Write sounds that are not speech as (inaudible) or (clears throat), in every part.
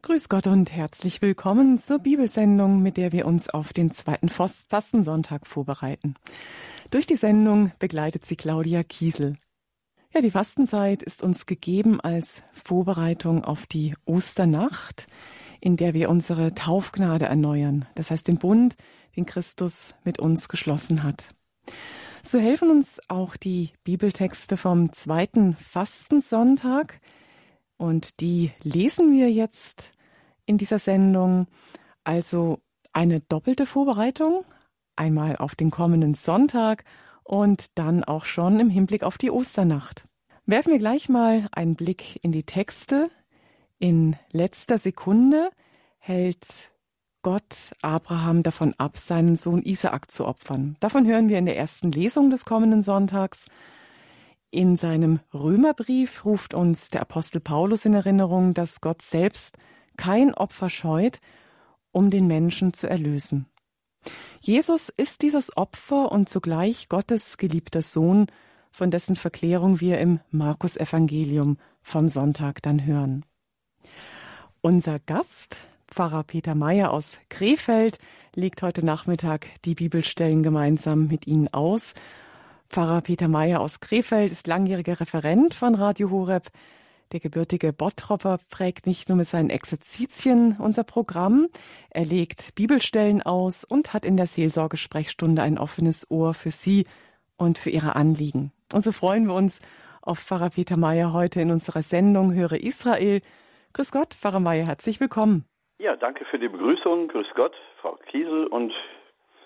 Grüß Gott und herzlich willkommen zur Bibelsendung, mit der wir uns auf den zweiten Fastensonntag vorbereiten. Durch die Sendung begleitet sie Claudia Kiesel. Ja, die Fastenzeit ist uns gegeben als Vorbereitung auf die Osternacht, in der wir unsere Taufgnade erneuern, das heißt den Bund, den Christus mit uns geschlossen hat. So helfen uns auch die Bibeltexte vom zweiten Fastensonntag, und die lesen wir jetzt in dieser Sendung. Also eine doppelte Vorbereitung, einmal auf den kommenden Sonntag und dann auch schon im Hinblick auf die Osternacht. Werfen wir gleich mal einen Blick in die Texte. In letzter Sekunde hält Gott Abraham davon ab, seinen Sohn Isaak zu opfern. Davon hören wir in der ersten Lesung des kommenden Sonntags. In seinem Römerbrief ruft uns der Apostel Paulus in Erinnerung, dass Gott selbst kein Opfer scheut, um den Menschen zu erlösen. Jesus ist dieses Opfer und zugleich Gottes geliebter Sohn, von dessen Verklärung wir im Markus Evangelium vom Sonntag dann hören. Unser Gast, Pfarrer Peter Meyer aus Krefeld, legt heute Nachmittag die Bibelstellen gemeinsam mit Ihnen aus Pfarrer Peter Meyer aus Krefeld ist langjähriger Referent von Radio Horeb. Der gebürtige Bottropper prägt nicht nur mit seinen Exerzitien unser Programm, er legt Bibelstellen aus und hat in der Seelsorgesprechstunde ein offenes Ohr für Sie und für Ihre Anliegen. Und so freuen wir uns auf Pfarrer Peter Meyer heute in unserer Sendung Höre Israel. Grüß Gott, Pfarrer Meyer, herzlich willkommen. Ja, danke für die Begrüßung. Grüß Gott, Frau Kiesel und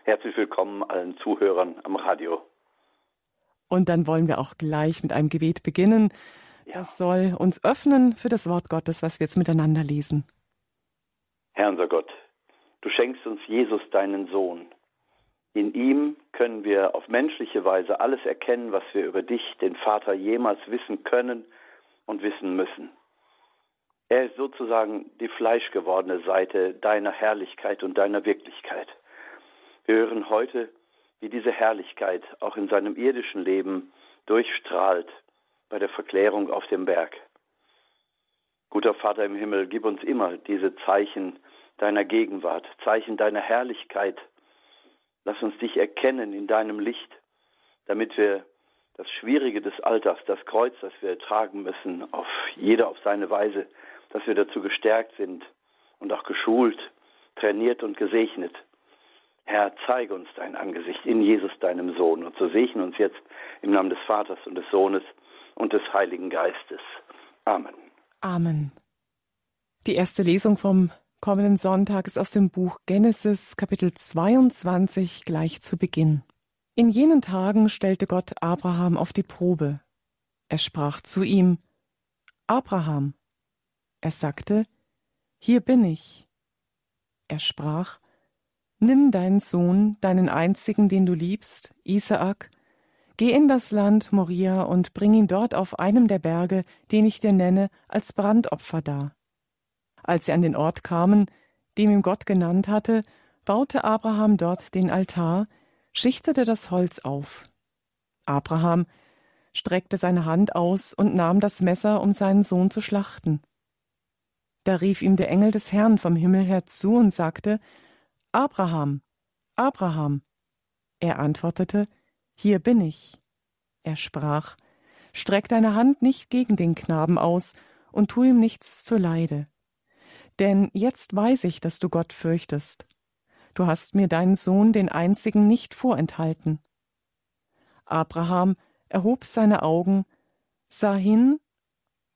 herzlich willkommen allen Zuhörern am Radio. Und dann wollen wir auch gleich mit einem Gebet beginnen. Ja. Das soll uns öffnen für das Wort Gottes, was wir jetzt miteinander lesen. Herr unser Gott, du schenkst uns Jesus, deinen Sohn. In ihm können wir auf menschliche Weise alles erkennen, was wir über dich, den Vater, jemals wissen können und wissen müssen. Er ist sozusagen die fleischgewordene Seite deiner Herrlichkeit und deiner Wirklichkeit. Wir hören heute wie diese Herrlichkeit auch in seinem irdischen Leben durchstrahlt bei der Verklärung auf dem Berg. Guter Vater im Himmel, gib uns immer diese Zeichen deiner Gegenwart, Zeichen deiner Herrlichkeit. Lass uns dich erkennen in deinem Licht, damit wir das Schwierige des Alltags, das Kreuz, das wir tragen müssen, auf jeder auf seine Weise, dass wir dazu gestärkt sind und auch geschult, trainiert und gesegnet, Herr, zeige uns dein Angesicht in Jesus, deinem Sohn. Und so segne uns jetzt im Namen des Vaters und des Sohnes und des Heiligen Geistes. Amen. Amen. Die erste Lesung vom kommenden Sonntag ist aus dem Buch Genesis Kapitel 22 gleich zu Beginn. In jenen Tagen stellte Gott Abraham auf die Probe. Er sprach zu ihm, Abraham. Er sagte, Hier bin ich. Er sprach, Nimm deinen Sohn, deinen einzigen, den du liebst, Isaak, geh in das Land Moria und bring ihn dort auf einem der Berge, den ich dir nenne, als Brandopfer dar. Als sie an den Ort kamen, dem ihm Gott genannt hatte, baute Abraham dort den Altar, schichtete das Holz auf. Abraham streckte seine Hand aus und nahm das Messer, um seinen Sohn zu schlachten. Da rief ihm der Engel des Herrn vom Himmel her zu und sagte, Abraham, Abraham. Er antwortete, Hier bin ich. Er sprach, Streck deine Hand nicht gegen den Knaben aus und tu ihm nichts zuleide. Denn jetzt weiß ich, dass du Gott fürchtest. Du hast mir deinen Sohn, den einzigen, nicht vorenthalten. Abraham erhob seine Augen, sah hin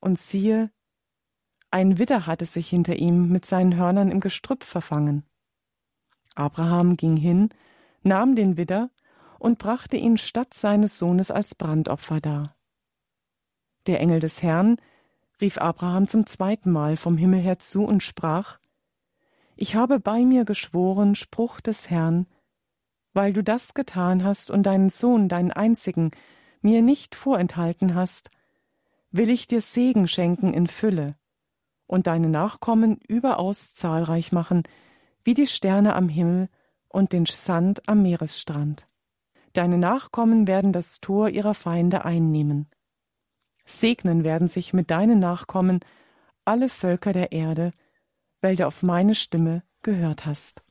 und siehe, ein Widder hatte sich hinter ihm mit seinen Hörnern im Gestrüpp verfangen. Abraham ging hin, nahm den Widder und brachte ihn statt seines Sohnes als Brandopfer dar. Der Engel des Herrn rief Abraham zum zweiten Mal vom Himmel her zu und sprach Ich habe bei mir geschworen, Spruch des Herrn, weil du das getan hast und deinen Sohn, deinen einzigen, mir nicht vorenthalten hast, will ich dir Segen schenken in Fülle und deine Nachkommen überaus zahlreich machen, wie die Sterne am Himmel und den Sand am Meeresstrand. Deine Nachkommen werden das Tor ihrer Feinde einnehmen. Segnen werden sich mit deinen Nachkommen alle Völker der Erde, weil du auf meine Stimme gehört hast.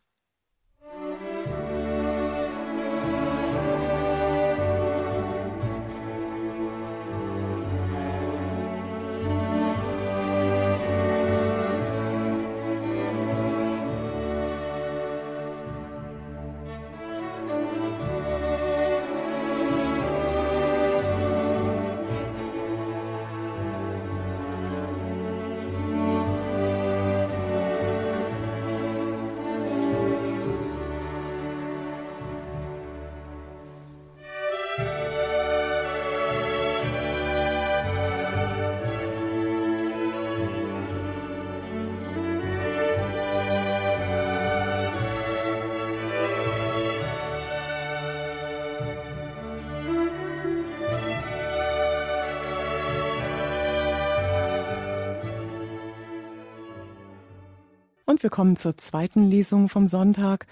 Und wir kommen zur zweiten Lesung vom Sonntag.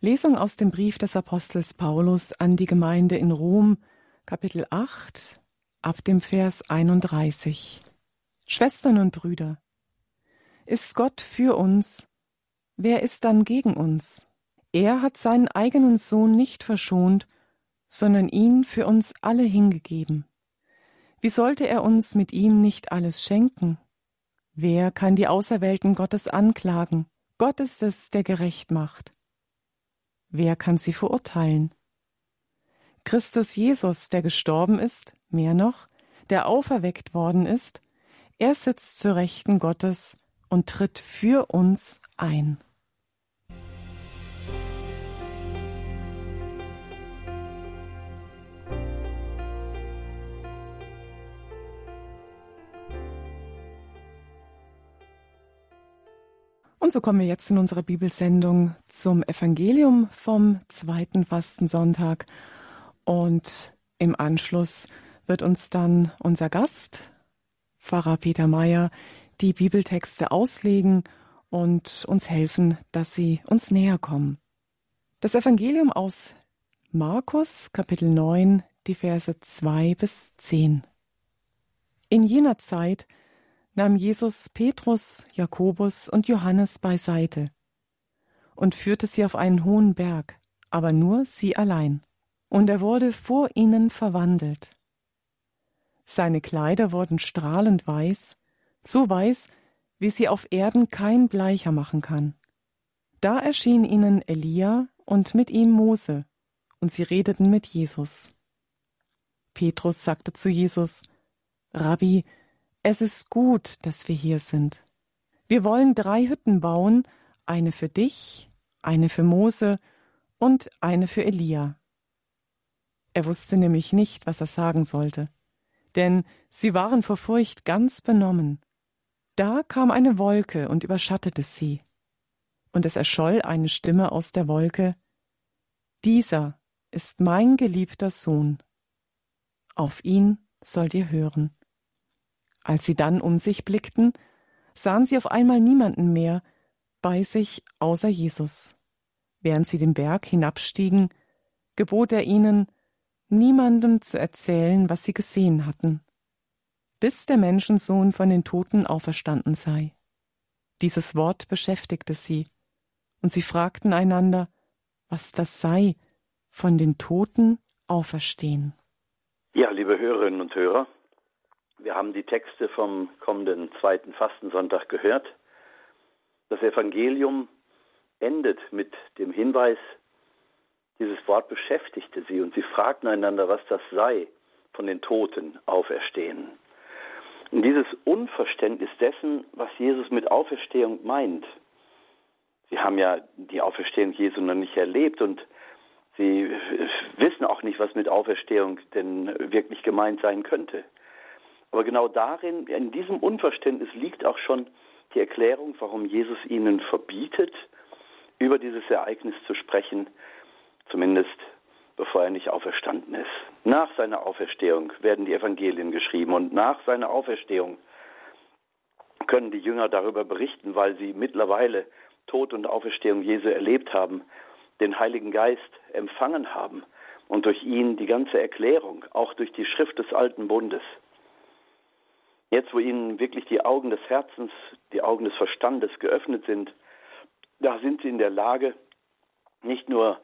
Lesung aus dem Brief des Apostels Paulus an die Gemeinde in Rom, Kapitel 8, ab dem Vers 31. Schwestern und Brüder, ist Gott für uns, wer ist dann gegen uns? Er hat seinen eigenen Sohn nicht verschont, sondern ihn für uns alle hingegeben. Wie sollte er uns mit ihm nicht alles schenken? Wer kann die Auserwählten Gottes anklagen? Gott ist es, der gerecht macht. Wer kann sie verurteilen? Christus Jesus, der gestorben ist, mehr noch, der auferweckt worden ist, er sitzt zur Rechten Gottes und tritt für uns ein. Und so kommen wir jetzt in unserer Bibelsendung zum Evangelium vom zweiten Fastensonntag. Und im Anschluss wird uns dann unser Gast, Pfarrer Peter Mayer, die Bibeltexte auslegen und uns helfen, dass sie uns näher kommen. Das Evangelium aus Markus, Kapitel 9, die Verse 2 bis 10. In jener Zeit nahm Jesus Petrus, Jakobus und Johannes beiseite und führte sie auf einen hohen Berg, aber nur sie allein, und er wurde vor ihnen verwandelt. Seine Kleider wurden strahlend weiß, so weiß, wie sie auf Erden kein Bleicher machen kann. Da erschien ihnen Elia und mit ihm Mose, und sie redeten mit Jesus. Petrus sagte zu Jesus, Rabbi, es ist gut, dass wir hier sind. Wir wollen drei Hütten bauen, eine für dich, eine für Mose und eine für Elia. Er wusste nämlich nicht, was er sagen sollte, denn sie waren vor Furcht ganz benommen. Da kam eine Wolke und überschattete sie, und es erscholl eine Stimme aus der Wolke Dieser ist mein geliebter Sohn. Auf ihn sollt ihr hören. Als sie dann um sich blickten, sahen sie auf einmal niemanden mehr bei sich außer Jesus. Während sie den Berg hinabstiegen, gebot er ihnen, niemandem zu erzählen, was sie gesehen hatten, bis der Menschensohn von den Toten auferstanden sei. Dieses Wort beschäftigte sie, und sie fragten einander, was das sei, von den Toten auferstehen. Ja, liebe Hörerinnen und Hörer, wir haben die Texte vom kommenden zweiten Fastensonntag gehört. Das Evangelium endet mit dem Hinweis, dieses Wort beschäftigte sie und sie fragten einander, was das sei, von den Toten auferstehen. Und dieses Unverständnis dessen, was Jesus mit Auferstehung meint. Sie haben ja die Auferstehung Jesu noch nicht erlebt und sie wissen auch nicht, was mit Auferstehung denn wirklich gemeint sein könnte. Aber genau darin, in diesem Unverständnis liegt auch schon die Erklärung, warum Jesus ihnen verbietet, über dieses Ereignis zu sprechen, zumindest bevor er nicht auferstanden ist. Nach seiner Auferstehung werden die Evangelien geschrieben und nach seiner Auferstehung können die Jünger darüber berichten, weil sie mittlerweile Tod und Auferstehung Jesu erlebt haben, den Heiligen Geist empfangen haben und durch ihn die ganze Erklärung, auch durch die Schrift des Alten Bundes, Jetzt, wo ihnen wirklich die Augen des Herzens, die Augen des Verstandes geöffnet sind, da sind sie in der Lage, nicht nur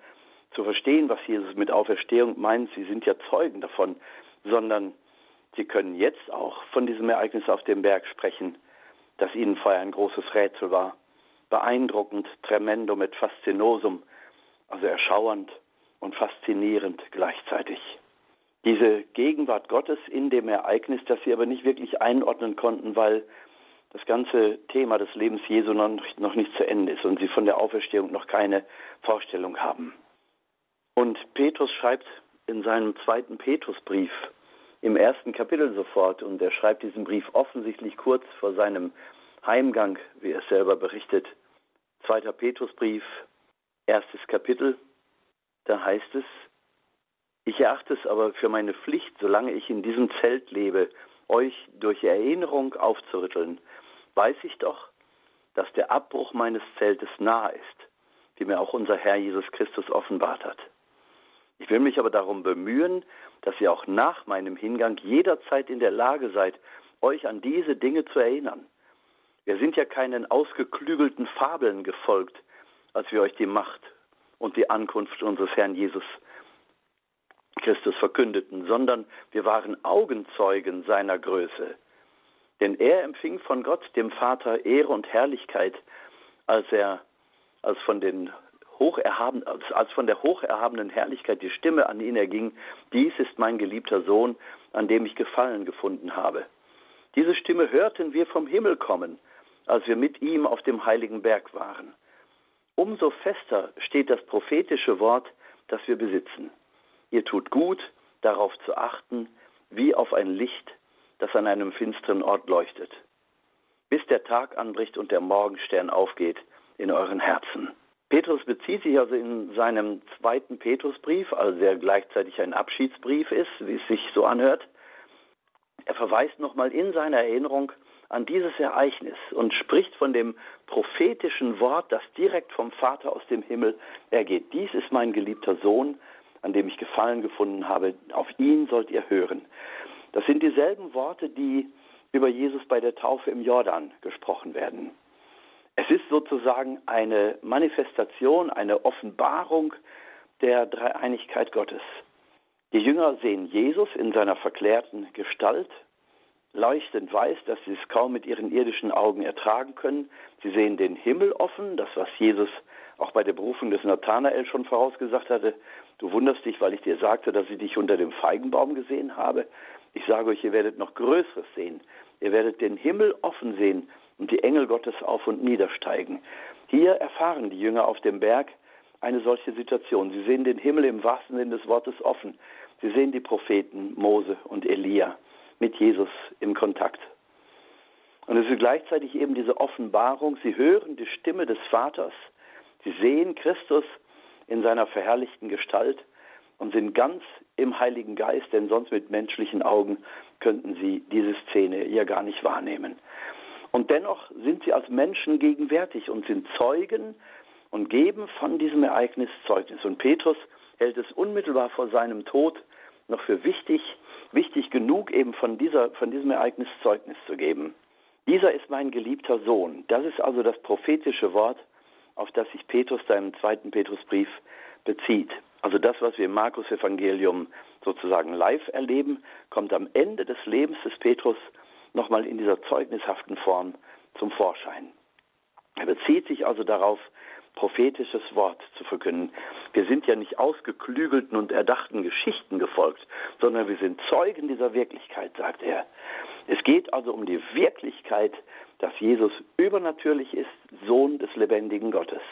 zu verstehen, was Jesus mit Auferstehung meint, sie sind ja Zeugen davon, sondern sie können jetzt auch von diesem Ereignis auf dem Berg sprechen, das ihnen vorher ein großes Rätsel war. Beeindruckend, tremendo mit faszinosum, also erschauernd und faszinierend gleichzeitig. Diese Gegenwart Gottes in dem Ereignis, das sie aber nicht wirklich einordnen konnten, weil das ganze Thema des Lebens Jesu noch, nicht zu Ende ist und sie von der Auferstehung noch keine Vorstellung haben. Und Petrus schreibt in seinem zweiten Petrusbrief im ersten Kapitel sofort, und er schreibt diesen Brief offensichtlich kurz vor seinem Heimgang, wie er selber berichtet. Zweiter Petrusbrief, erstes Kapitel, da heißt es, ich erachte es aber für meine Pflicht, solange ich in diesem Zelt lebe, euch durch Erinnerung aufzurütteln, weiß ich doch, dass der Abbruch meines Zeltes nahe ist, wie mir auch unser Herr Jesus Christus offenbart hat. Ich will mich aber darum bemühen, dass ihr auch nach meinem Hingang jederzeit in der Lage seid, euch an diese Dinge zu erinnern. Wir sind ja keinen ausgeklügelten Fabeln gefolgt, als wir euch die Macht und die Ankunft unseres Herrn Jesus Christus verkündeten, sondern wir waren Augenzeugen seiner Größe. Denn er empfing von Gott, dem Vater, Ehre und Herrlichkeit, als er als von den hocherhaben, als von der hocherhabenen Herrlichkeit die Stimme an ihn erging, dies ist mein geliebter Sohn, an dem ich Gefallen gefunden habe. Diese Stimme hörten wir vom Himmel kommen, als wir mit ihm auf dem heiligen Berg waren. Umso fester steht das prophetische Wort, das wir besitzen. Ihr tut gut, darauf zu achten, wie auf ein Licht, das an einem finsteren Ort leuchtet, bis der Tag anbricht und der Morgenstern aufgeht in euren Herzen. Petrus bezieht sich also in seinem zweiten Petrusbrief, also der gleichzeitig ein Abschiedsbrief ist, wie es sich so anhört. Er verweist nochmal in seiner Erinnerung an dieses Ereignis und spricht von dem prophetischen Wort, das direkt vom Vater aus dem Himmel ergeht. Dies ist mein geliebter Sohn, an dem ich Gefallen gefunden habe. Auf ihn sollt ihr hören. Das sind dieselben Worte, die über Jesus bei der Taufe im Jordan gesprochen werden. Es ist sozusagen eine Manifestation, eine Offenbarung der Dreieinigkeit Gottes. Die Jünger sehen Jesus in seiner verklärten Gestalt, leuchtend weiß, dass sie es kaum mit ihren irdischen Augen ertragen können. Sie sehen den Himmel offen, das was Jesus auch bei der Berufung des Nathanael schon vorausgesagt hatte. Du wunderst dich, weil ich dir sagte, dass ich dich unter dem Feigenbaum gesehen habe. Ich sage euch, ihr werdet noch Größeres sehen. Ihr werdet den Himmel offen sehen und die Engel Gottes auf und niedersteigen. Hier erfahren die Jünger auf dem Berg eine solche Situation. Sie sehen den Himmel im wahrsten Sinne des Wortes offen. Sie sehen die Propheten Mose und Elia mit Jesus im Kontakt. Und es ist gleichzeitig eben diese Offenbarung. Sie hören die Stimme des Vaters. Sie sehen Christus in seiner verherrlichten Gestalt und sind ganz im Heiligen Geist, denn sonst mit menschlichen Augen könnten sie diese Szene ja gar nicht wahrnehmen. Und dennoch sind sie als Menschen gegenwärtig und sind Zeugen und geben von diesem Ereignis Zeugnis. Und Petrus hält es unmittelbar vor seinem Tod noch für wichtig, wichtig genug, eben von, dieser, von diesem Ereignis Zeugnis zu geben. Dieser ist mein geliebter Sohn. Das ist also das prophetische Wort, auf das sich Petrus im zweiten Petrusbrief bezieht. Also das, was wir im Markus-Evangelium sozusagen live erleben, kommt am Ende des Lebens des Petrus nochmal in dieser zeugnishaften Form zum Vorschein. Er bezieht sich also darauf, prophetisches Wort zu verkünden. Wir sind ja nicht ausgeklügelten und erdachten Geschichten gefolgt, sondern wir sind Zeugen dieser Wirklichkeit, sagt er. Es geht also um die Wirklichkeit, dass Jesus übernatürlich ist, Sohn des lebendigen Gottes.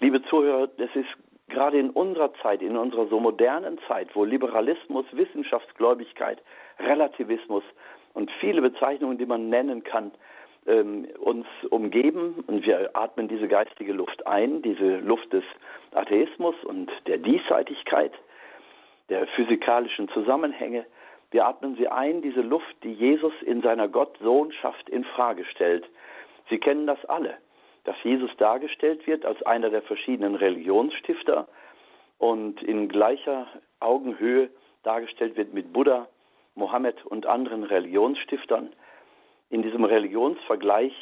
Liebe Zuhörer, es ist gerade in unserer Zeit, in unserer so modernen Zeit, wo Liberalismus, Wissenschaftsgläubigkeit, Relativismus und viele Bezeichnungen, die man nennen kann, ähm, uns umgeben und wir atmen diese geistige Luft ein, diese Luft des Atheismus und der Diesseitigkeit, der physikalischen Zusammenhänge. Wir atmen sie ein, diese Luft, die Jesus in seiner Gottsohnschaft in Frage stellt. Sie kennen das alle, dass Jesus dargestellt wird als einer der verschiedenen Religionsstifter und in gleicher Augenhöhe dargestellt wird mit Buddha, Mohammed und anderen Religionsstiftern. In diesem Religionsvergleich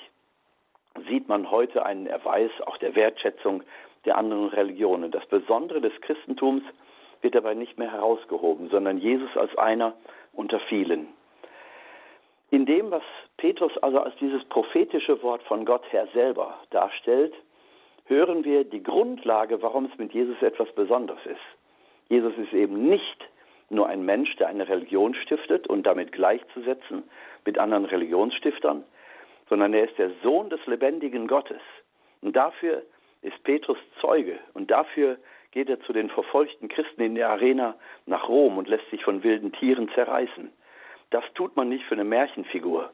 sieht man heute einen Erweis auch der Wertschätzung der anderen Religionen. Das Besondere des Christentums wird dabei nicht mehr herausgehoben, sondern Jesus als einer unter vielen. In dem, was Petrus also als dieses prophetische Wort von Gott her selber darstellt, hören wir die Grundlage, warum es mit Jesus etwas Besonderes ist. Jesus ist eben nicht nur ein Mensch, der eine Religion stiftet und damit gleichzusetzen mit anderen Religionsstiftern, sondern er ist der Sohn des lebendigen Gottes. Und dafür ist Petrus Zeuge und dafür geht er zu den verfolgten Christen in der Arena nach Rom und lässt sich von wilden Tieren zerreißen. Das tut man nicht für eine Märchenfigur.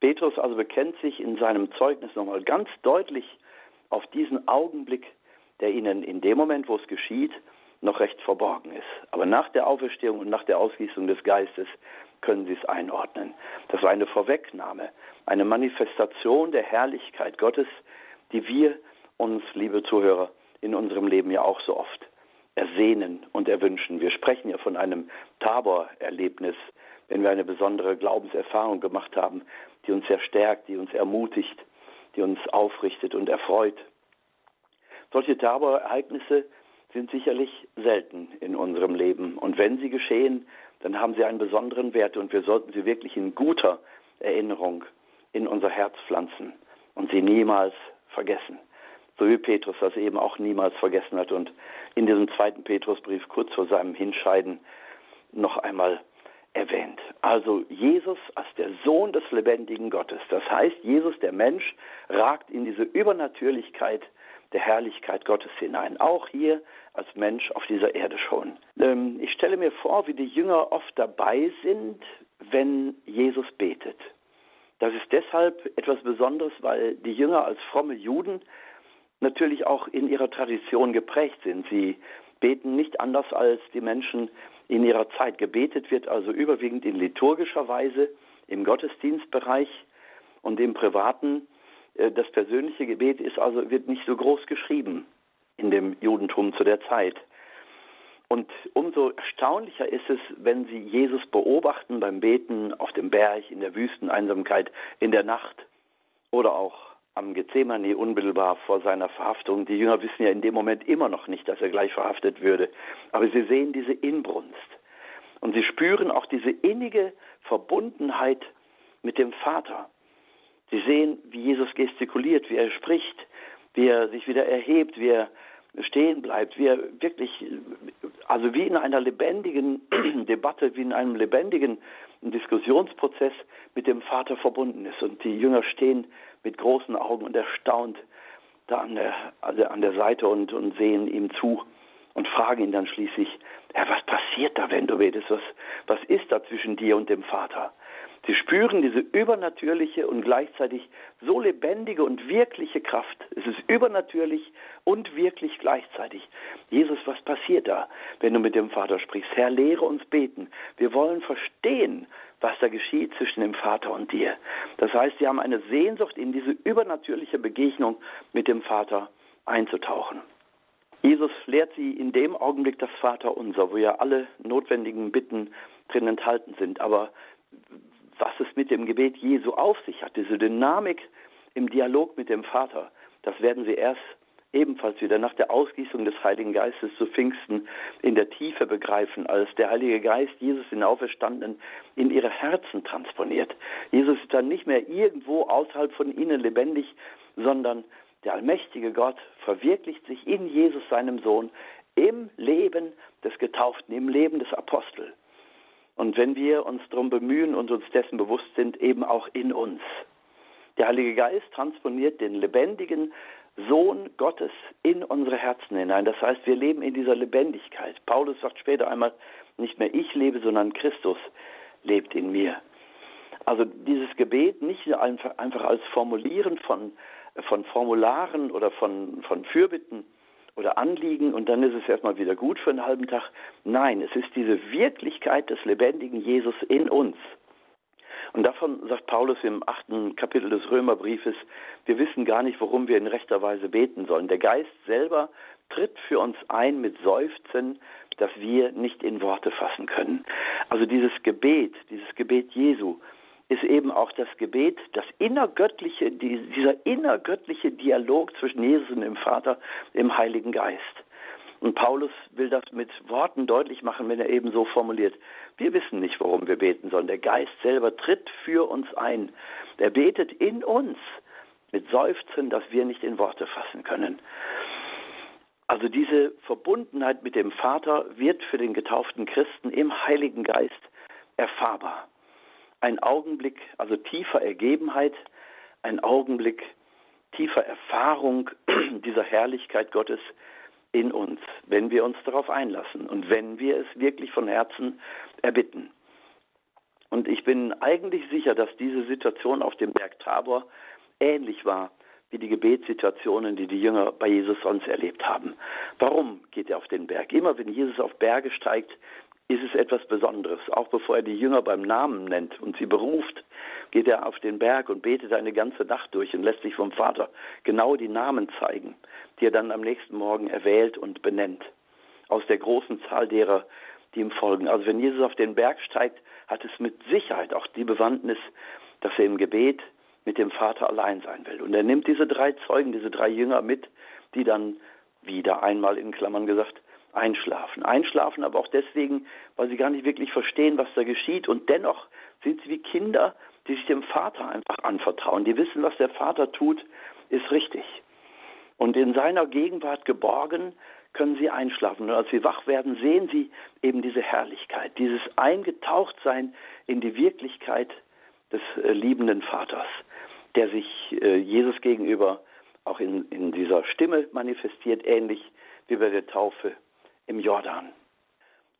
Petrus also bekennt sich in seinem Zeugnis nochmal ganz deutlich auf diesen Augenblick, der ihnen in dem Moment, wo es geschieht, noch recht verborgen ist. Aber nach der Auferstehung und nach der Ausgießung des Geistes können Sie es einordnen. Das war eine Vorwegnahme, eine Manifestation der Herrlichkeit Gottes, die wir uns, liebe Zuhörer, in unserem Leben ja auch so oft ersehnen und erwünschen. Wir sprechen ja von einem Tabor-Erlebnis, wenn wir eine besondere Glaubenserfahrung gemacht haben, die uns sehr stärkt, die uns ermutigt, die uns aufrichtet und erfreut. Solche Tabor-Ereignisse sind sicherlich selten in unserem Leben. Und wenn sie geschehen, dann haben sie einen besonderen Wert und wir sollten sie wirklich in guter Erinnerung in unser Herz pflanzen und sie niemals vergessen. So wie Petrus das eben auch niemals vergessen hat und in diesem zweiten Petrusbrief kurz vor seinem Hinscheiden noch einmal erwähnt. Also Jesus als der Sohn des lebendigen Gottes. Das heißt, Jesus, der Mensch, ragt in diese Übernatürlichkeit der Herrlichkeit Gottes hinein. Auch hier als Mensch auf dieser Erde schon. Ähm, ich stelle mir vor, wie die Jünger oft dabei sind, wenn Jesus betet. Das ist deshalb etwas Besonderes, weil die Jünger als fromme Juden natürlich auch in ihrer Tradition geprägt sind. Sie beten nicht anders als die Menschen in ihrer Zeit. Gebetet wird also überwiegend in liturgischer Weise im Gottesdienstbereich und im privaten äh, das persönliche Gebet ist also, wird nicht so groß geschrieben in dem Judentum zu der Zeit. Und umso erstaunlicher ist es, wenn Sie Jesus beobachten beim Beten auf dem Berg, in der Wüsteneinsamkeit, in der Nacht oder auch am Gethsemane unmittelbar vor seiner Verhaftung. Die Jünger wissen ja in dem Moment immer noch nicht, dass er gleich verhaftet würde. Aber sie sehen diese Inbrunst. Und sie spüren auch diese innige Verbundenheit mit dem Vater. Sie sehen, wie Jesus gestikuliert, wie er spricht, wie er sich wieder erhebt, wie er stehen bleibt, wie er wirklich, also wie in einer lebendigen (clears throat) Debatte, wie in einem lebendigen Diskussionsprozess mit dem Vater verbunden ist. Und die Jünger stehen mit großen Augen und erstaunt da an der, also an der Seite und, und sehen ihm zu und fragen ihn dann schließlich, ja, was passiert da, wenn du betest? Was, was ist da zwischen dir und dem Vater? Sie spüren diese übernatürliche und gleichzeitig so lebendige und wirkliche Kraft. Es ist übernatürlich und wirklich gleichzeitig. Jesus, was passiert da, wenn du mit dem Vater sprichst? Herr, lehre uns beten. Wir wollen verstehen, was da geschieht zwischen dem Vater und dir. Das heißt, sie haben eine Sehnsucht, in diese übernatürliche Begegnung mit dem Vater einzutauchen. Jesus lehrt sie in dem Augenblick das Vaterunser, wo ja alle notwendigen Bitten drin enthalten sind. Aber was es mit dem Gebet Jesu auf sich hat, diese Dynamik im Dialog mit dem Vater, das werden Sie erst ebenfalls wieder nach der Ausgießung des Heiligen Geistes zu Pfingsten in der Tiefe begreifen, als der Heilige Geist Jesus den Auferstandenen in ihre Herzen transponiert. Jesus ist dann nicht mehr irgendwo außerhalb von ihnen lebendig, sondern der allmächtige Gott verwirklicht sich in Jesus, seinem Sohn, im Leben des Getauften, im Leben des Apostels. Und wenn wir uns darum bemühen und uns dessen bewusst sind, eben auch in uns. Der Heilige Geist transponiert den lebendigen Sohn Gottes in unsere Herzen hinein. Das heißt, wir leben in dieser Lebendigkeit. Paulus sagt später einmal, nicht mehr ich lebe, sondern Christus lebt in mir. Also dieses Gebet nicht einfach, als Formulieren von, von Formularen oder von, von Fürbitten, oder Anliegen und dann ist es erstmal wieder gut für einen halben Tag. Nein, es ist diese Wirklichkeit des lebendigen Jesus in uns. Und davon sagt Paulus im achten Kapitel des Römerbriefes, wir wissen gar nicht, worum wir in rechter Weise beten sollen. Der Geist selber tritt für uns ein mit Seufzen, das wir nicht in Worte fassen können. Also dieses Gebet, dieses Gebet Jesu, ist eben auch das Gebet, das innergöttliche, dieser innergöttliche Dialog zwischen Jesus und dem Vater im Heiligen Geist. Und Paulus will das mit Worten deutlich machen, wenn er eben so formuliert. Wir wissen nicht, worum wir beten sollen. Der Geist selber tritt für uns ein. Er betet in uns mit Seufzen, das wir nicht in Worte fassen können. Also diese Verbundenheit mit dem Vater wird für den getauften Christen im Heiligen Geist erfahrbar. Ein Augenblick, also tiefer Ergebenheit, ein Augenblick tiefer Erfahrung (clears throat) dieser Herrlichkeit Gottes in uns, wenn wir uns darauf einlassen und wenn wir es wirklich von Herzen erbitten. Und ich bin eigentlich sicher, dass diese Situation auf dem Berg Tabor ähnlich war wie die Gebetssituationen, die die Jünger bei Jesus sonst erlebt haben. Warum geht er auf den Berg? Immer wenn Jesus auf Berge steigt, ist es etwas Besonderes. Auch bevor er die Jünger beim Namen nennt und sie beruft, geht er auf den Berg und betet eine ganze Nacht durch und lässt sich vom Vater genau die Namen zeigen, die er dann am nächsten Morgen erwählt und benennt. Aus der großen Zahl derer, die ihm folgen. Also wenn Jesus auf den Berg steigt, hat es mit Sicherheit auch die Bewandtnis, dass er im Gebet mit dem Vater allein sein will. Und er nimmt diese drei Zeugen, diese drei Jünger mit, die dann wieder einmal in Klammern gesagt einschlafen. Einschlafen aber auch deswegen, weil sie gar nicht wirklich verstehen, was da geschieht. Und dennoch sind sie wie Kinder, die sich dem Vater einfach anvertrauen. Die wissen, was der Vater tut, ist richtig. Und in seiner Gegenwart geborgen können sie einschlafen. Und als sie wach werden, sehen sie eben diese Herrlichkeit, dieses Eingetauchtsein in die Wirklichkeit des äh, liebenden Vaters, der sich äh, Jesus gegenüber auch in, in dieser Stimme manifestiert, ähnlich wie bei der Taufe im Jordan.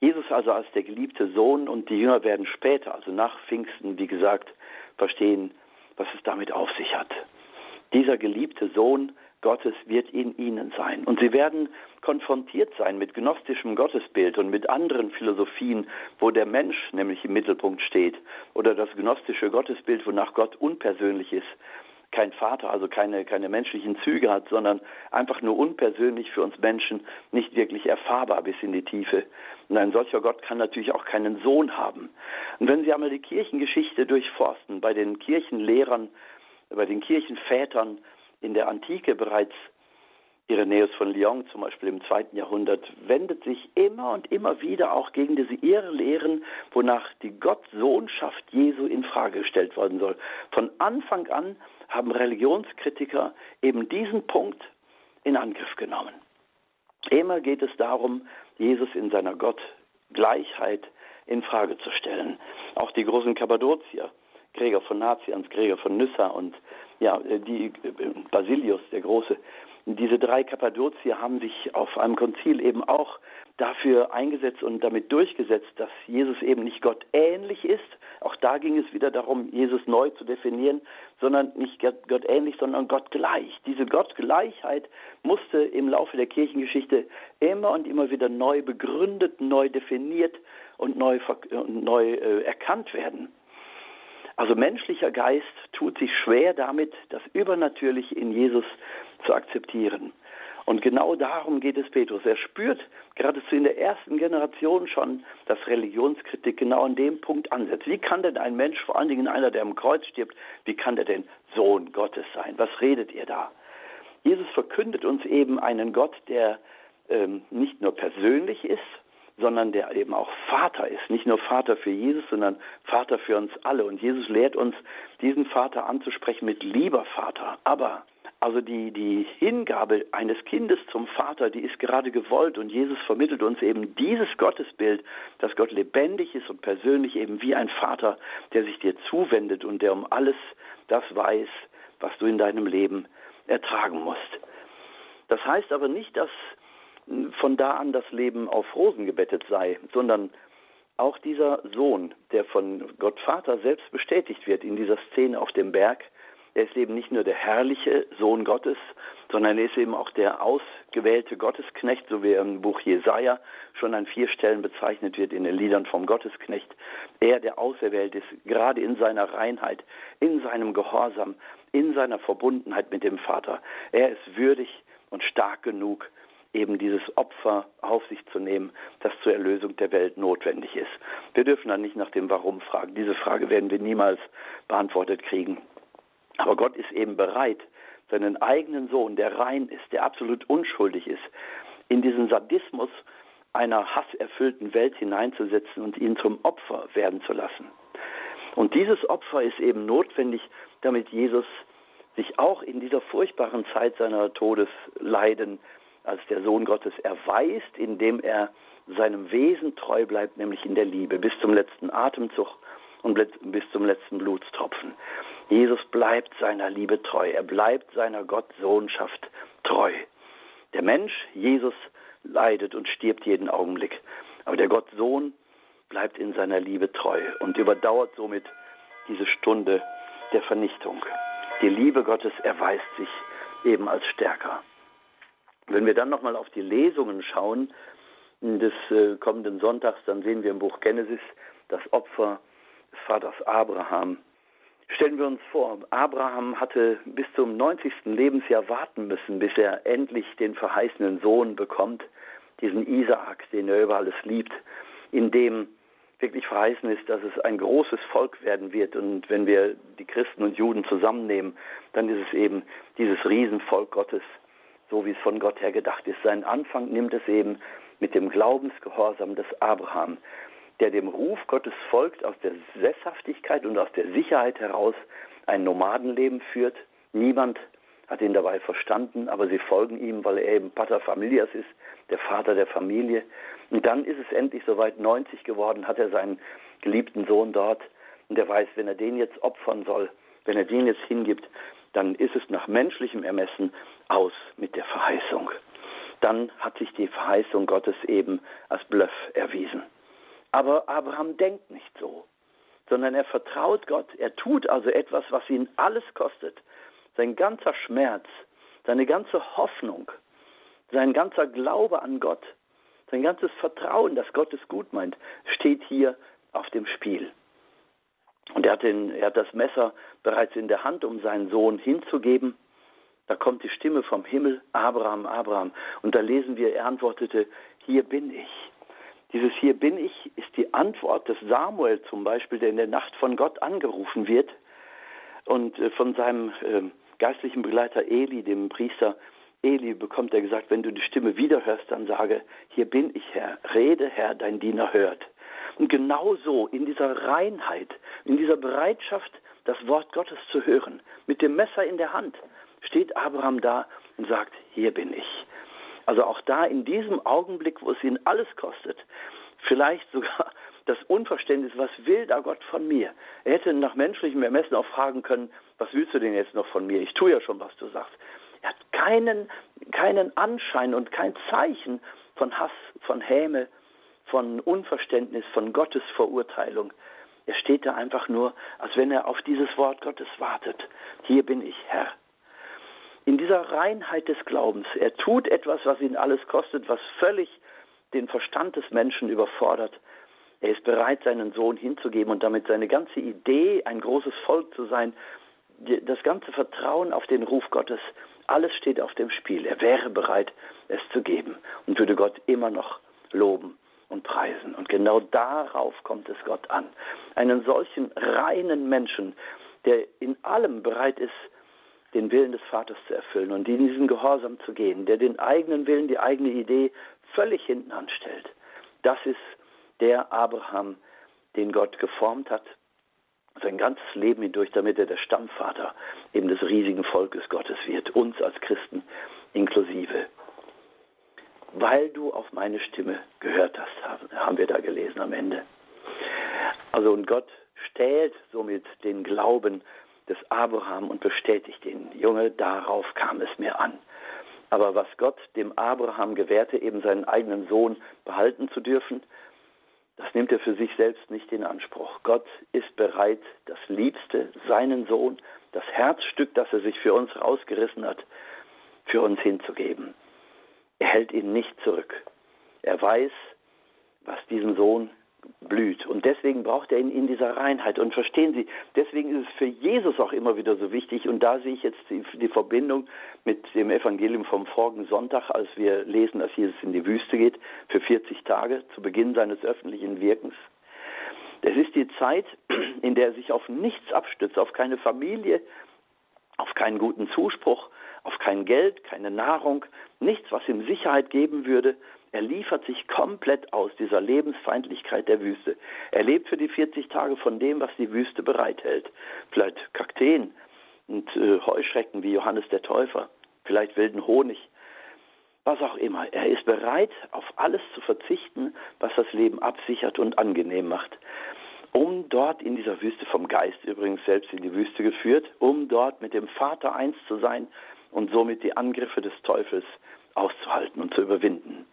Jesus also als der geliebte Sohn und die Jünger werden später, also nach Pfingsten, wie gesagt, verstehen, was es damit auf sich hat. Dieser geliebte Sohn Gottes wird in ihnen sein. Und sie werden konfrontiert sein mit gnostischem Gottesbild und mit anderen Philosophien, wo der Mensch nämlich im Mittelpunkt steht. Oder das gnostische Gottesbild, wonach Gott unpersönlich ist kein Vater, also keine, keine menschlichen Züge hat, sondern einfach nur unpersönlich für uns Menschen, nicht wirklich erfahrbar bis in die Tiefe. Und ein solcher Gott kann natürlich auch keinen Sohn haben. Und wenn Sie einmal die Kirchengeschichte durchforsten, bei den Kirchenlehrern, bei den Kirchenvätern in der Antike bereits Irenäus von Lyon zum Beispiel im zweiten Jahrhundert wendet sich immer und immer wieder auch gegen diese Irrlehren, wonach die Gottsohnschaft Jesu in Frage gestellt werden soll. Von Anfang an haben Religionskritiker eben diesen Punkt in Angriff genommen. Immer geht es darum, Jesus in seiner Gottgleichheit in Frage zu stellen. Auch die großen Kappadozier, Gregor von Nazians, Gregor von Nyssa und ja, die äh, Basilius, der Große, diese drei Kappadozier haben sich auf einem Konzil eben auch dafür eingesetzt und damit durchgesetzt, dass Jesus eben nicht Gott ähnlich ist. Auch da ging es wieder darum, Jesus neu zu definieren, sondern nicht Gott ähnlich, sondern Gott gleich. Diese Gottgleichheit musste im Laufe der Kirchengeschichte immer und immer wieder neu begründet, neu definiert und neu, neu äh, erkannt werden. Also menschlicher Geist tut sich schwer damit, das Übernatürliche in Jesus zu akzeptieren. Und genau darum geht es Petrus. Er spürt geradezu in der ersten Generation schon, dass Religionskritik genau an dem Punkt ansetzt. Wie kann denn ein Mensch, vor allen Dingen einer, der am Kreuz stirbt, wie kann der denn Sohn Gottes sein? Was redet ihr da? Jesus verkündet uns eben einen Gott, der ähm, nicht nur persönlich ist, sondern der eben auch Vater ist. Nicht nur Vater für Jesus, sondern Vater für uns alle. Und Jesus lehrt uns, diesen Vater anzusprechen mit lieber Vater. Aber also die, die Hingabe eines Kindes zum Vater, die ist gerade gewollt und Jesus vermittelt uns eben dieses Gottesbild, dass Gott lebendig ist und persönlich eben wie ein Vater, der sich dir zuwendet und der um alles das weiß, was du in deinem Leben ertragen musst. Das heißt aber nicht, dass von da an das Leben auf Rosen gebettet sei, sondern auch dieser Sohn, der von Gott Vater selbst bestätigt wird in dieser Szene auf dem Berg, er ist eben nicht nur der herrliche Sohn Gottes, sondern er ist eben auch der ausgewählte Gottesknecht, so wie er im Buch Jesaja schon an vier Stellen bezeichnet wird in den Liedern vom Gottesknecht. Er, der auserwählt ist, gerade in seiner Reinheit, in seinem Gehorsam, in seiner Verbundenheit mit dem Vater. Er ist würdig und stark genug, eben dieses Opfer auf sich zu nehmen, das zur Erlösung der Welt notwendig ist. Wir dürfen dann nicht nach dem Warum fragen. Diese Frage werden wir niemals beantwortet kriegen. Aber Gott ist eben bereit, seinen eigenen Sohn, der rein ist, der absolut unschuldig ist, in diesen Sadismus einer hasserfüllten Welt hineinzusetzen und ihn zum Opfer werden zu lassen. Und dieses Opfer ist eben notwendig, damit Jesus sich auch in dieser furchtbaren Zeit seiner Todesleiden als der Sohn Gottes erweist, indem er seinem Wesen treu bleibt, nämlich in der Liebe, bis zum letzten Atemzug und bis zum letzten Blutstropfen. Jesus bleibt seiner Liebe treu, er bleibt seiner Gottsohnschaft treu. Der Mensch, Jesus, leidet und stirbt jeden Augenblick, aber der Gottsohn bleibt in seiner Liebe treu und überdauert somit diese Stunde der Vernichtung. Die Liebe Gottes erweist sich eben als stärker. Wenn wir dann nochmal auf die Lesungen schauen des äh, kommenden Sonntags, dann sehen wir im Buch Genesis das Opfer des Vaters Abraham. Stellen wir uns vor, Abraham hatte bis zum 90. Lebensjahr warten müssen, bis er endlich den verheißenen Sohn bekommt, diesen Isaak, den er über alles liebt, in dem wirklich verheißen ist, dass es ein großes Volk werden wird. Und wenn wir die Christen und Juden zusammennehmen, dann ist es eben dieses Riesenvolk Gottes, so wie es von Gott her gedacht ist. Seinen Anfang nimmt es eben mit dem Glaubensgehorsam des Abraham, der dem Ruf Gottes folgt, aus der Sesshaftigkeit und aus der Sicherheit heraus ein Nomadenleben führt. Niemand hat ihn dabei verstanden, aber sie folgen ihm, weil er eben Pater Familias ist, der Vater der Familie. Und dann ist es endlich soweit 90 geworden, hat er seinen geliebten Sohn dort und er weiß, wenn er den jetzt opfern soll, wenn er den jetzt hingibt, dann ist es nach menschlichem Ermessen aus mit der Verheißung. Dann hat sich die Verheißung Gottes eben als Bluff erwiesen. Aber Abraham denkt nicht so, sondern er vertraut Gott. Er tut also etwas, was ihn alles kostet. Sein ganzer Schmerz, seine ganze Hoffnung, sein ganzer Glaube an Gott, sein ganzes Vertrauen, dass Gott es gut meint, steht hier auf dem Spiel. Und er hat, den, er hat das Messer bereits in der Hand, um seinen Sohn hinzugeben. Da kommt die Stimme vom Himmel, Abraham, Abraham. Und da lesen wir, er antwortete, hier bin ich. Dieses Hier bin ich ist die Antwort des Samuel zum Beispiel, der in der Nacht von Gott angerufen wird und äh, von seinem äh, geistlichen Begleiter Eli, dem Priester Eli, bekommt er gesagt, wenn du die Stimme wieder hörst, dann sage, hier bin ich Herr, rede Herr, dein Diener hört. Und genauso in dieser Reinheit, in dieser Bereitschaft, das Wort Gottes zu hören, mit dem Messer in der Hand, steht Abraham da und sagt, hier bin ich. Also auch da in diesem Augenblick, wo es ihn alles kostet, vielleicht sogar (laughs) das Unverständnis, was will da Gott von mir? Er hätte nach menschlichem Ermessen auch fragen können, was willst du denn jetzt noch von mir? Ich tue ja schon, was du sagst. Er hat keinen, keinen Anschein und kein Zeichen von Hass, von Häme, von Unverständnis, von Gottes Verurteilung. Er steht da einfach nur, als wenn er auf dieses Wort Gottes wartet. Hier bin ich, Herr in dieser Reinheit des Glaubens. Er tut etwas, was ihn alles kostet, was völlig den Verstand des Menschen überfordert. Er ist bereit, seinen Sohn hinzugeben und damit seine ganze Idee, ein großes Volk zu sein, das ganze Vertrauen auf den Ruf Gottes, alles steht auf dem Spiel. Er wäre bereit, es zu geben und würde Gott immer noch loben und preisen. Und genau darauf kommt es Gott an. Einen solchen reinen Menschen, der in allem bereit ist, den Willen des Vaters zu erfüllen und in diesen Gehorsam zu gehen, der den eigenen Willen, die eigene Idee völlig hinten anstellt. Das ist der Abraham, den Gott geformt hat, sein ganzes Leben hindurch, damit er der Stammvater eben des riesigen Volkes Gottes wird, uns als Christen inklusive. Weil du auf meine Stimme gehört hast, haben wir da gelesen am Ende. Also und Gott stählt somit den Glauben des Abraham und bestätigt. Junge, darauf kam es mir an. Aber was Gott dem Abraham gewährte, eben seinen eigenen Sohn behalten zu dürfen, das nimmt er für sich selbst nicht in Anspruch. Gott ist bereit, das Liebste, seinen Sohn, das Herzstück, das er sich für uns rausgerissen hat, für uns hinzugeben. Er hält ihn nicht zurück. Er weiß, was diesem Sohn blüht. Und deswegen braucht er ihn in dieser Reinheit. Und verstehen Sie, deswegen ist es für Jesus auch immer wieder so wichtig. Und da sehe ich jetzt die, die Verbindung mit dem Evangelium vom vorigen Sonntag, als wir lesen, dass Jesus in die Wüste geht für 40 Tage zu Beginn seines öffentlichen Wirkens. Es ist die Zeit, in der er sich auf nichts abstützt, auf keine Familie, auf keinen guten Zuspruch, auf kein Geld, keine Nahrung, nichts, was ihm Sicherheit geben würde. Er liefert sich komplett aus dieser Lebensfeindlichkeit der Wüste. Er lebt für die 40 Tage von dem, was die Wüste bereithält. Vielleicht Kakteen und äh, Heuschrecken wie Johannes der Täufer, vielleicht wilden Honig, was auch immer. Er ist bereit, auf alles zu verzichten, was das Leben absichert und angenehm macht, um dort in dieser Wüste vom Geist übrigens selbst in die Wüste geführt, um dort mit dem Vater eins zu sein und somit die Angriffe des Teufels auszuhalten und zu überwinden.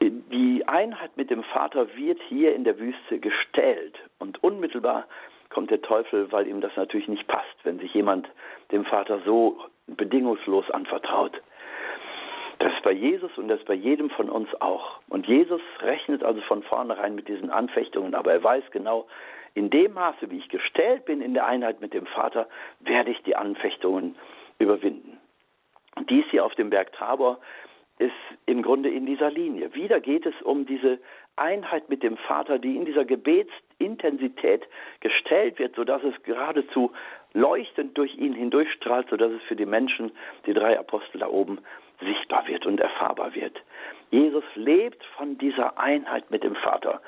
Die Einheit mit dem Vater wird hier in der Wüste gestellt und unmittelbar kommt der Teufel, weil ihm das natürlich nicht passt, wenn sich jemand dem Vater so bedingungslos anvertraut. Das ist bei Jesus und das ist bei jedem von uns auch. Und Jesus rechnet also von vornherein mit diesen Anfechtungen, aber er weiß genau, in dem Maße, wie ich gestellt bin in der Einheit mit dem Vater, werde ich die Anfechtungen überwinden. Dies hier auf dem Berg Tabor ist im Grunde in dieser Linie. Wieder geht es um diese Einheit mit dem Vater, die in dieser Gebetsintensität gestellt wird, sodass es geradezu leuchtend durch ihn hindurchstrahlt, sodass es für die Menschen, die drei Apostel da oben, sichtbar wird und erfahrbar wird. Jesus lebt von dieser Einheit mit dem Vater.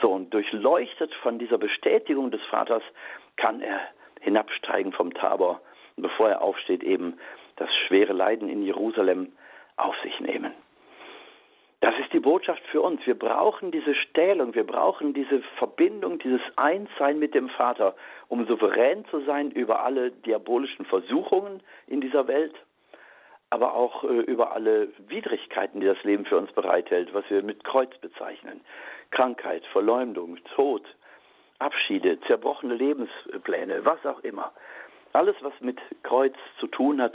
So, und durchleuchtet von dieser Bestätigung des Vaters kann er hinabsteigen vom Tabor bevor er aufsteht, eben das schwere Leiden in Jerusalem auf sich nehmen. Das ist die Botschaft für uns. Wir brauchen diese Stählung, wir brauchen diese Verbindung, dieses Einssein mit dem Vater, um souverän zu sein über alle diabolischen Versuchungen in dieser Welt, aber auch äh, über alle Widrigkeiten, die das Leben für uns bereithält, was wir mit Kreuz bezeichnen. Krankheit, Verleumdung, Tod, Abschiede, zerbrochene Lebenspläne, was auch immer. Alles, was mit Kreuz zu tun hat,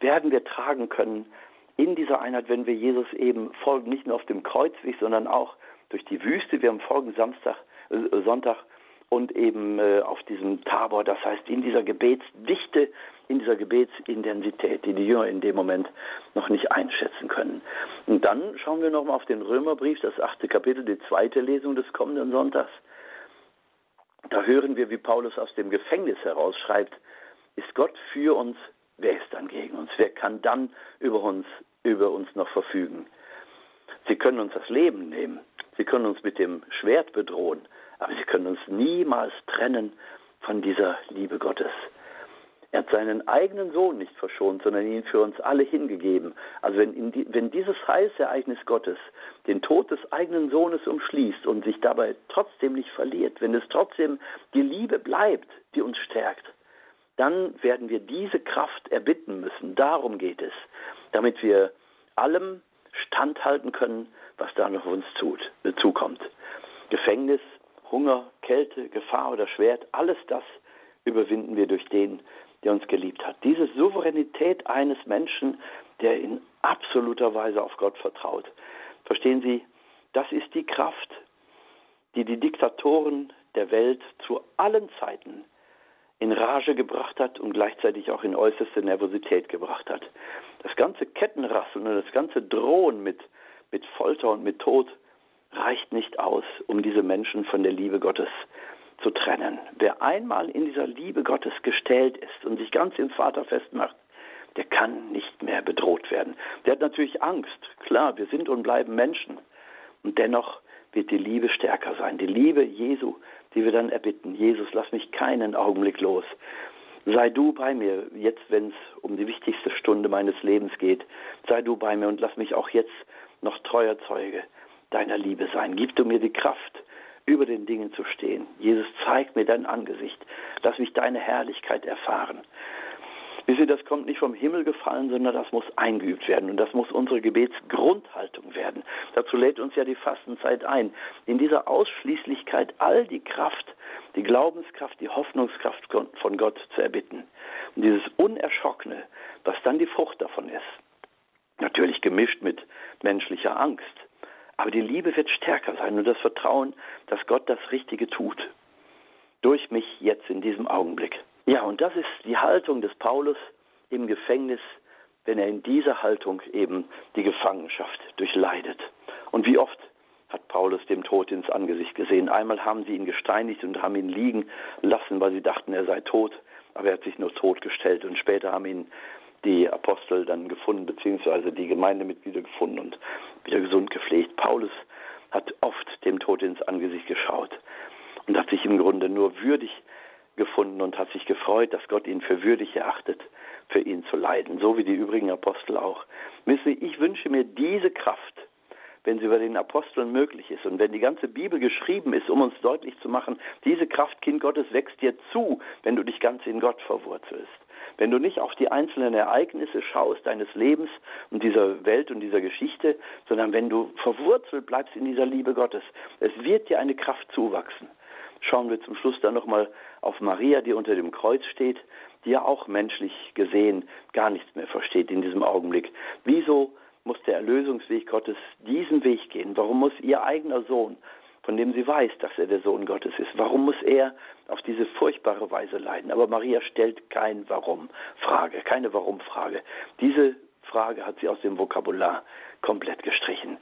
werden wir tragen können in dieser Einheit, wenn wir Jesus eben folgen, nicht nur auf dem Kreuzweg, sondern auch durch die Wüste. Wir haben folgenden Samstag, äh, Sonntag und eben äh, auf diesem Tabor, das heißt in dieser Gebetsdichte, in dieser Gebetsintensität, die die Jünger in dem Moment noch nicht einschätzen können. Und dann schauen wir nochmal auf den Römerbrief, das achte Kapitel, die zweite Lesung des kommenden Sonntags. Da hören wir, wie Paulus aus dem Gefängnis herausschreibt, ist Gott für uns, wer ist dann gegen uns? Wer kann dann über uns, über uns noch verfügen? Sie können uns das Leben nehmen, sie können uns mit dem Schwert bedrohen, aber sie können uns niemals trennen von dieser Liebe Gottes. Er hat seinen eigenen Sohn nicht verschont, sondern ihn für uns alle hingegeben. Also wenn, die, wenn dieses Heilsereignis Gottes den Tod des eigenen Sohnes umschließt und sich dabei trotzdem nicht verliert, wenn es trotzdem die Liebe bleibt, die uns stärkt, dann werden wir diese Kraft erbitten müssen. Darum geht es, damit wir allem standhalten können, was da noch uns tut, zukommt. Gefängnis, Hunger, Kälte, Gefahr oder Schwert, alles das überwinden wir durch den, der uns geliebt hat. Diese Souveränität eines Menschen, der in absoluter Weise auf Gott vertraut. Verstehen Sie, das ist die Kraft, die die Diktatoren der Welt zu allen Zeiten in Rage gebracht hat und gleichzeitig auch in äußerste Nervosität gebracht hat. Das ganze Kettenrasseln und das ganze Drohen mit, mit Folter und mit Tod reicht nicht aus, um diese Menschen von der Liebe Gottes zu trennen. Wer einmal in dieser Liebe Gottes gestellt ist und sich ganz im Vater festmacht, der kann nicht mehr bedroht werden. Der hat natürlich Angst. Klar, wir sind und bleiben Menschen. Und dennoch wird die Liebe stärker sein. Die Liebe Jesu die wir dann erbitten. Jesus, lass mich keinen Augenblick los. Sei du bei mir, jetzt, wenn es um die wichtigste Stunde meines Lebens geht. Sei du bei mir und lass mich auch jetzt noch treuer Zeuge deiner Liebe sein. Gib du mir die Kraft, über den Dingen zu stehen. Jesus, zeig mir dein Angesicht. Lass mich deine Herrlichkeit erfahren. Wisst ihr, das kommt nicht vom Himmel gefallen, sondern das muss eingeübt werden. Und das muss unsere Gebetsgrundhaltung werden. Dazu lädt uns ja die Fastenzeit ein. In dieser Ausschließlichkeit all die Kraft, die Glaubenskraft, die Hoffnungskraft von Gott zu erbitten. Und dieses Unerschrockene, was dann die Frucht davon ist. Natürlich gemischt mit menschlicher Angst. Aber die Liebe wird stärker sein und das Vertrauen, dass Gott das Richtige tut. Durch mich jetzt in diesem Augenblick. Ja, und das ist die Haltung des Paulus im Gefängnis, wenn er in dieser Haltung eben die Gefangenschaft durchleidet. Und wie oft hat Paulus dem Tod ins Angesicht gesehen. Einmal haben sie ihn gesteinigt und haben ihn liegen lassen, weil sie dachten, er sei tot, aber er hat sich nur totgestellt und später haben ihn die Apostel dann gefunden, beziehungsweise die Gemeindemitglieder gefunden und wieder gesund gepflegt. Paulus hat oft dem Tod ins Angesicht geschaut und hat sich im Grunde nur würdig gefunden und hat sich gefreut, dass Gott ihn für würdig erachtet, für ihn zu leiden, so wie die übrigen Apostel auch. Wissen Sie, ich wünsche mir diese Kraft, wenn sie über den Aposteln möglich ist und wenn die ganze Bibel geschrieben ist, um uns deutlich zu machen, diese Kraft, Kind Gottes, wächst dir zu, wenn du dich ganz in Gott verwurzelst. Wenn du nicht auf die einzelnen Ereignisse schaust deines Lebens und dieser Welt und dieser Geschichte, sondern wenn du verwurzelt bleibst in dieser Liebe Gottes, es wird dir eine Kraft zuwachsen. Schauen wir zum Schluss dann nochmal auf Maria, die unter dem Kreuz steht, die ja auch menschlich gesehen gar nichts mehr versteht in diesem Augenblick. Wieso muss der Erlösungsweg Gottes diesen Weg gehen? Warum muss ihr eigener Sohn, von dem sie weiß, dass er der Sohn Gottes ist, warum muss er auf diese furchtbare Weise leiden? Aber Maria stellt kein Warum-Frage, keine Warum-Frage. Diese Frage hat sie aus dem Vokabular komplett gestrichen.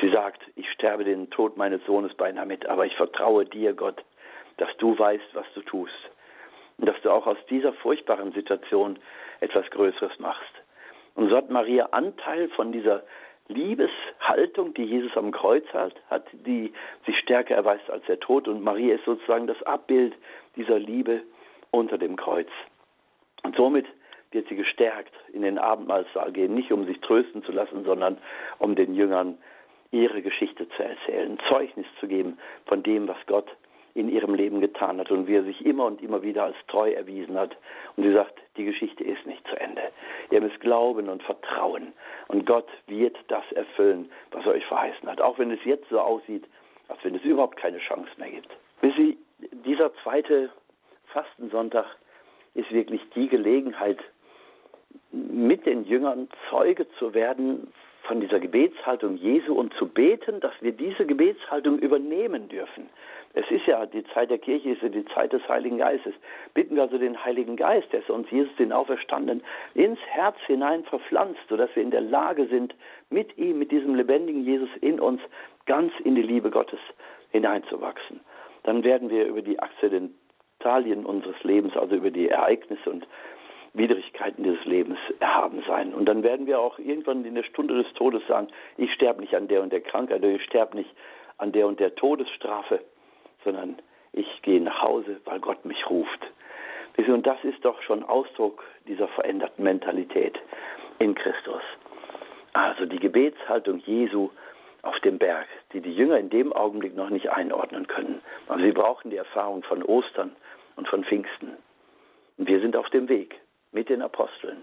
Sie sagt, ich sterbe den Tod meines Sohnes beinahe mit, aber ich vertraue dir, Gott, dass du weißt, was du tust. Und dass du auch aus dieser furchtbaren Situation etwas Größeres machst. Und so hat Maria Anteil von dieser Liebeshaltung, die Jesus am Kreuz hat, hat, die sich stärker erweist als der Tod. Und Maria ist sozusagen das Abbild dieser Liebe unter dem Kreuz. Und somit wird sie gestärkt in den Abendmahlsaal gehen, nicht um sich trösten zu lassen, sondern um den Jüngern ihre Geschichte zu erzählen, Zeugnis zu geben von dem, was Gott in ihrem Leben getan hat und wie er sich immer und immer wieder als treu erwiesen hat. Und sie sagt, die Geschichte ist nicht zu Ende. Ihr müsst glauben und vertrauen. Und Gott wird das erfüllen, was er euch verheißen hat. Auch wenn es jetzt so aussieht, als wenn es überhaupt keine Chance mehr gibt. Sie, dieser zweite Fastensonntag ist wirklich die Gelegenheit, mit den Jüngern Zeuge zu werden von dieser Gebetshaltung Jesu und zu beten, dass wir diese Gebetshaltung übernehmen dürfen. Es ist ja die Zeit der Kirche, ist ja die Zeit des Heiligen Geistes. Bitten wir also den Heiligen Geist, der uns Jesus den Auferstandenen ins Herz hinein verpflanzt, sodass wir in der Lage sind, mit ihm, mit diesem lebendigen Jesus in uns ganz in die Liebe Gottes hineinzuwachsen. Dann werden wir über die Akzidentalien unseres Lebens, also über die Ereignisse und Widrigkeiten dieses Lebens. Und dann werden wir auch irgendwann in der Stunde des Todes sagen, ich sterbe nicht an der und der Krankheit, ich sterbe nicht an der und der Todesstrafe, sondern ich gehe nach Hause, weil Gott mich ruft. Und das ist doch schon Ausdruck dieser veränderten Mentalität in Christus. Also die Gebetshaltung Jesu auf dem Berg, die die Jünger in dem Augenblick noch nicht einordnen können. Aber sie brauchen die Erfahrung von Ostern und von Pfingsten. Und wir sind auf dem Weg mit den Aposteln.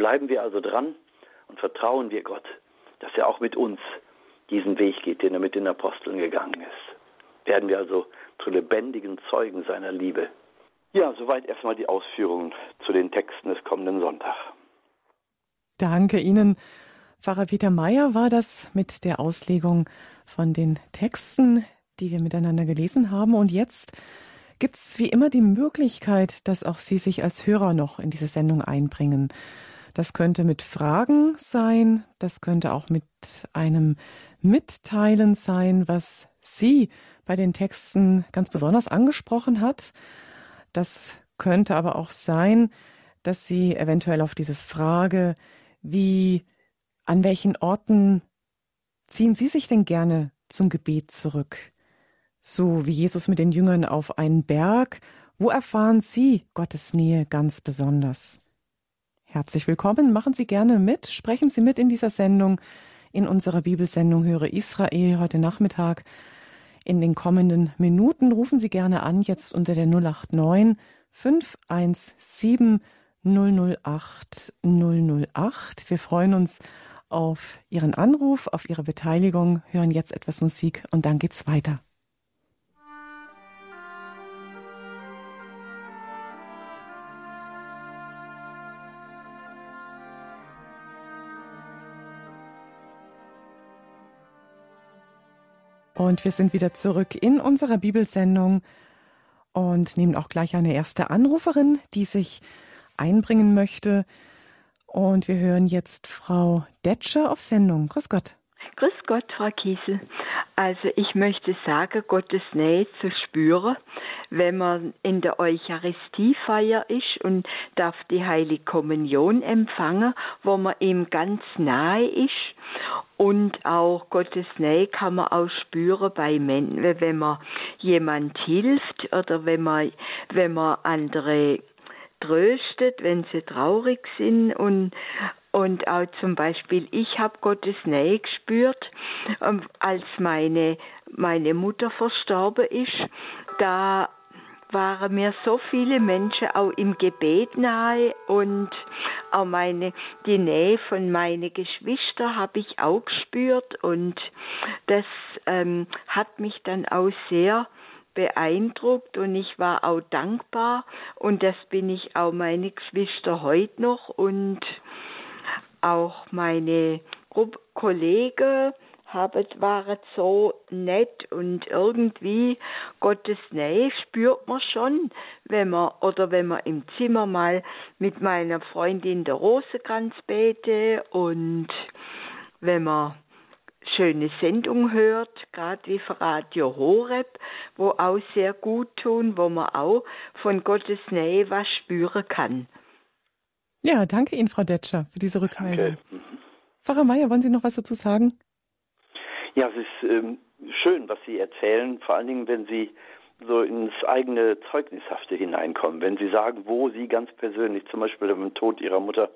Bleiben wir also dran und vertrauen wir Gott, dass er auch mit uns diesen Weg geht, den er mit den Aposteln gegangen ist werden wir also zu lebendigen Zeugen seiner Liebe. Ja, soweit erstmal die Ausführungen zu den Texten des kommenden Sonntags. Danke Ihnen. Pfarrer Peter Meyer war das mit der Auslegung von den Texten, die wir miteinander gelesen haben. Und jetzt gibt es wie immer die Möglichkeit, dass auch Sie sich als Hörer noch in diese Sendung einbringen. Das könnte mit Fragen sein, das könnte auch mit einem Mitteilen sein, was Sie bei den Texten ganz besonders angesprochen hat. Das könnte aber auch sein, dass Sie eventuell auf diese Frage, wie, an welchen Orten ziehen Sie sich denn gerne zum Gebet zurück? So wie Jesus mit den Jüngern auf einen Berg, wo erfahren Sie Gottes Nähe ganz besonders? Herzlich willkommen, machen Sie gerne mit, sprechen Sie mit in dieser Sendung, in unserer Bibelsendung Höre Israel heute Nachmittag in den kommenden Minuten. Rufen Sie gerne an, jetzt unter der 089 517 008 008. Wir freuen uns auf Ihren Anruf, auf Ihre Beteiligung, hören jetzt etwas Musik und dann geht's weiter. Und wir sind wieder zurück in unserer Bibelsendung und nehmen auch gleich eine erste Anruferin, die sich einbringen möchte. Und wir hören jetzt Frau Detscher auf Sendung. Grüß Gott. Gott, Frau Kiesel. Also ich möchte sagen, Gottes Nähe zu spüren, wenn man in der Eucharistiefeier ist und darf die Heilige Kommunion empfangen, wo man ihm ganz nahe ist. Und auch Gottes Nähe kann man auch spüren bei Menschen, wenn man jemand hilft oder wenn man, wenn man andere tröstet, wenn sie traurig sind und und auch zum Beispiel, ich habe Gottes Nähe gespürt, ähm, als meine, meine Mutter verstorben ist. Da waren mir so viele Menschen auch im Gebet nahe und auch meine, die Nähe von meinen Geschwistern habe ich auch gespürt und das ähm, hat mich dann auch sehr beeindruckt und ich war auch dankbar. Und das bin ich auch meine Geschwister heute noch und auch meine Kollegen haben, waren so nett und irgendwie Gottes Nähe spürt man schon, wenn man oder wenn man im Zimmer mal mit meiner Freundin der Rosenkranz bete und wenn man schöne Sendung hört, gerade wie für Radio Horeb, wo auch sehr gut tun, wo man auch von Gottes Nähe was spüren kann. Ja, danke Ihnen, Frau Detscher, für diese Rückmeldung. Danke. Pfarrer Meier, wollen Sie noch was dazu sagen? Ja, es ist ähm, schön, was Sie erzählen, vor allen Dingen, wenn Sie so ins eigene Zeugnishafte hineinkommen, wenn Sie sagen, wo Sie ganz persönlich, zum Beispiel beim Tod Ihrer Mutter,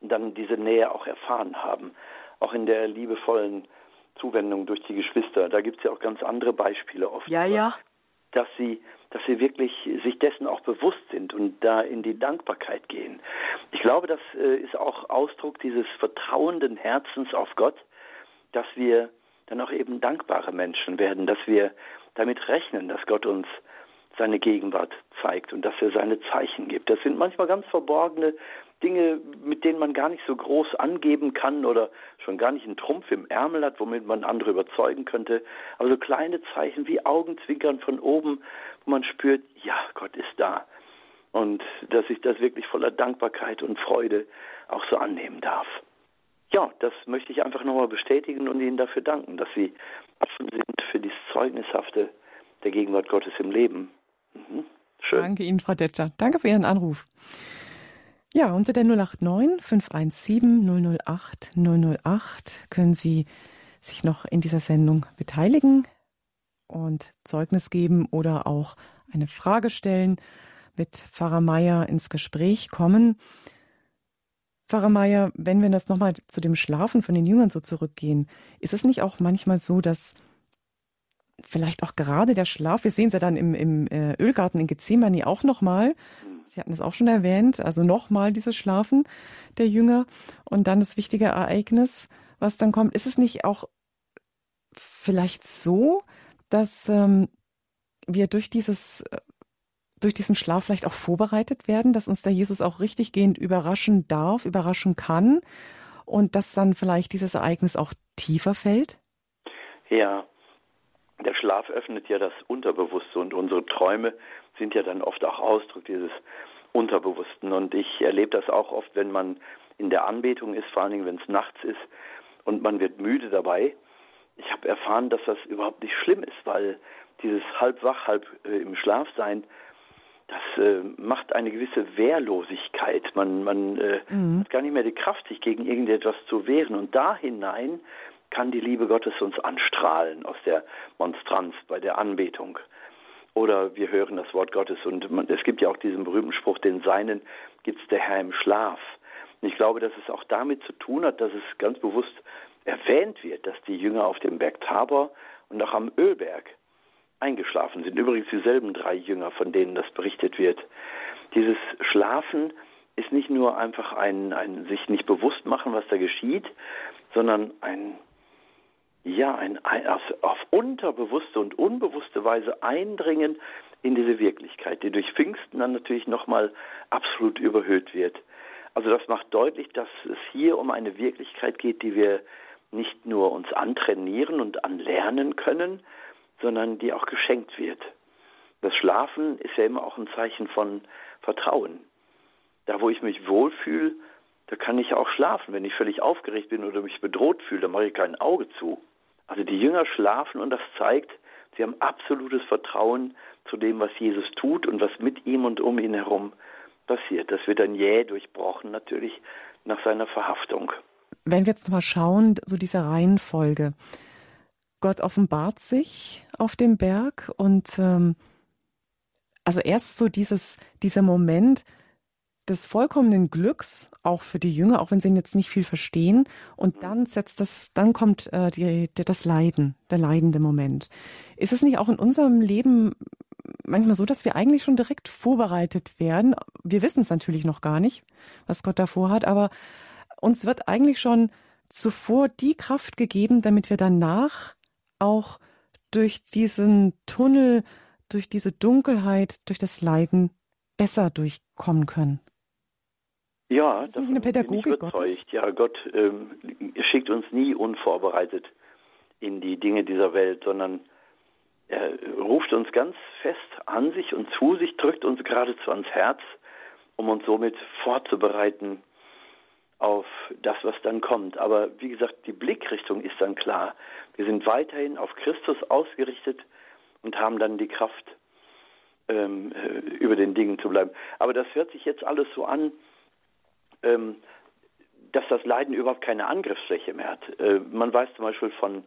dann diese Nähe auch erfahren haben, auch in der liebevollen Zuwendung durch die Geschwister. Da gibt es ja auch ganz andere Beispiele oft. Ja, ja. Dass sie dass sie wirklich sich dessen auch bewusst sind und da in die Dankbarkeit gehen. Ich glaube, das äh, ist auch Ausdruck dieses vertrauenden Herzens auf Gott, dass wir dann auch eben dankbare Menschen werden, dass wir damit rechnen, dass Gott uns seine Gegenwart zeigt und dass er seine Zeichen gibt. Das sind manchmal ganz verborgene Dinge, mit denen man gar nicht so groß angeben kann oder schon gar nicht einen Trumpf im Ärmel hat, womit man andere überzeugen könnte. Aber so kleine Zeichen wie Augenzwinkern von oben, wo man spürt, ja, Gott ist da. Und dass ich das wirklich voller Dankbarkeit und Freude auch so annehmen darf. Ja, das möchte ich einfach nochmal bestätigen und Ihnen dafür danken, dass Sie offen sind für dieses Zeugnishafte der Gegenwart Gottes im Leben. Mhm. Schön. Danke Ihnen, Frau Detscher. Danke für Ihren Anruf. Ja, unter der 089 517 008 008 können Sie sich noch in dieser Sendung beteiligen und Zeugnis geben oder auch eine Frage stellen, mit Pfarrer Meier ins Gespräch kommen. Pfarrer Meier, wenn wir das nochmal zu dem Schlafen von den Jüngern so zurückgehen, ist es nicht auch manchmal so, dass vielleicht auch gerade der Schlaf, wir sehen es ja dann im, im äh, Ölgarten in Gethsemane auch nochmal, Sie hatten es auch schon erwähnt, also nochmal dieses Schlafen der Jünger und dann das wichtige Ereignis, was dann kommt. Ist es nicht auch vielleicht so, dass ähm, wir durch dieses äh, durch diesen Schlaf vielleicht auch vorbereitet werden, dass uns der Jesus auch richtig gehend überraschen darf, überraschen kann und dass dann vielleicht dieses Ereignis auch tiefer fällt? Ja, der Schlaf öffnet ja das Unterbewusste und unsere Träume sind ja dann oft auch Ausdruck dieses Unterbewussten. Und ich erlebe das auch oft, wenn man in der Anbetung ist, vor allen Dingen, wenn es nachts ist und man wird müde dabei. Ich habe erfahren, dass das überhaupt nicht schlimm ist, weil dieses halb wach, halb äh, im Schlaf sein, das äh, macht eine gewisse Wehrlosigkeit. Man, man äh, mhm. hat gar nicht mehr die Kraft, sich gegen irgendetwas zu wehren. Und da hinein kann die Liebe Gottes uns anstrahlen aus der Monstranz bei der Anbetung. Oder wir hören das Wort Gottes und man, es gibt ja auch diesen berühmten Spruch, den Seinen gibt es der Herr im Schlaf. Und ich glaube, dass es auch damit zu tun hat, dass es ganz bewusst erwähnt wird, dass die Jünger auf dem Berg Tabor und auch am Ölberg eingeschlafen sind. Übrigens dieselben drei Jünger, von denen das berichtet wird. Dieses Schlafen ist nicht nur einfach ein, ein sich nicht bewusst machen, was da geschieht, sondern ein ja, ein, auf unterbewusste und unbewusste Weise eindringen in diese Wirklichkeit, die durch Pfingsten dann natürlich nochmal absolut überhöht wird. Also das macht deutlich, dass es hier um eine Wirklichkeit geht, die wir nicht nur uns antrainieren und anlernen können, sondern die auch geschenkt wird. Das Schlafen ist ja immer auch ein Zeichen von Vertrauen. Da, wo ich mich wohlfühle, da kann ich auch schlafen. Wenn ich völlig aufgeregt bin oder mich bedroht fühle, dann mache ich kein Auge zu. Also die Jünger schlafen und das zeigt, sie haben absolutes Vertrauen zu dem, was Jesus tut und was mit ihm und um ihn herum passiert. Das wird dann jäh durchbrochen natürlich nach seiner Verhaftung. Wenn wir jetzt mal schauen, so diese Reihenfolge. Gott offenbart sich auf dem Berg und ähm, also erst so dieses, dieser Moment des vollkommenen Glücks, auch für die Jünger, auch wenn sie jetzt nicht viel verstehen, und dann setzt das, dann kommt äh, die, die, das Leiden, der leidende Moment. Ist es nicht auch in unserem Leben manchmal so, dass wir eigentlich schon direkt vorbereitet werden? Wir wissen es natürlich noch gar nicht, was Gott davor hat, aber uns wird eigentlich schon zuvor die Kraft gegeben, damit wir danach auch durch diesen Tunnel, durch diese Dunkelheit, durch das Leiden besser durchkommen können. Ja, das ist eine Pädagogik Gottes. Ja, Gott ähm, schickt uns nie unvorbereitet in die Dinge dieser Welt, sondern er ruft uns ganz fest an sich und zu sich, drückt uns geradezu ans Herz, um uns somit vorzubereiten auf das, was dann kommt. Aber wie gesagt, die Blickrichtung ist dann klar. Wir sind weiterhin auf Christus ausgerichtet und haben dann die Kraft, ähm, äh, über den Dingen zu bleiben. Aber das hört sich jetzt alles so an, ähm, dass das Leiden überhaupt keine Angriffsfläche mehr hat. Äh, man weiß zum Beispiel von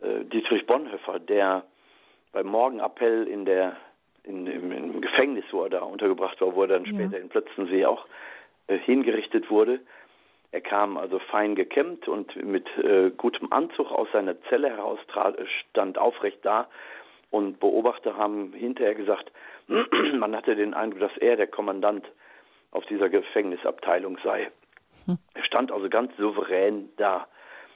äh, Dietrich Bonhoeffer, der beim Morgenappell in der in, im, im, Gefängnis, wo er da untergebracht war, wo er dann später ja. in Plötzensee auch äh, hingerichtet wurde. Er kam also fein gekämmt und mit äh, gutem Anzug aus seiner Zelle heraus trat, stand aufrecht da und Beobachter haben hinterher gesagt, (clears throat) man hatte den Eindruck, dass er der Kommandant auf dieser Gefängnisabteilung sei. Hm. Er stand also ganz souverän da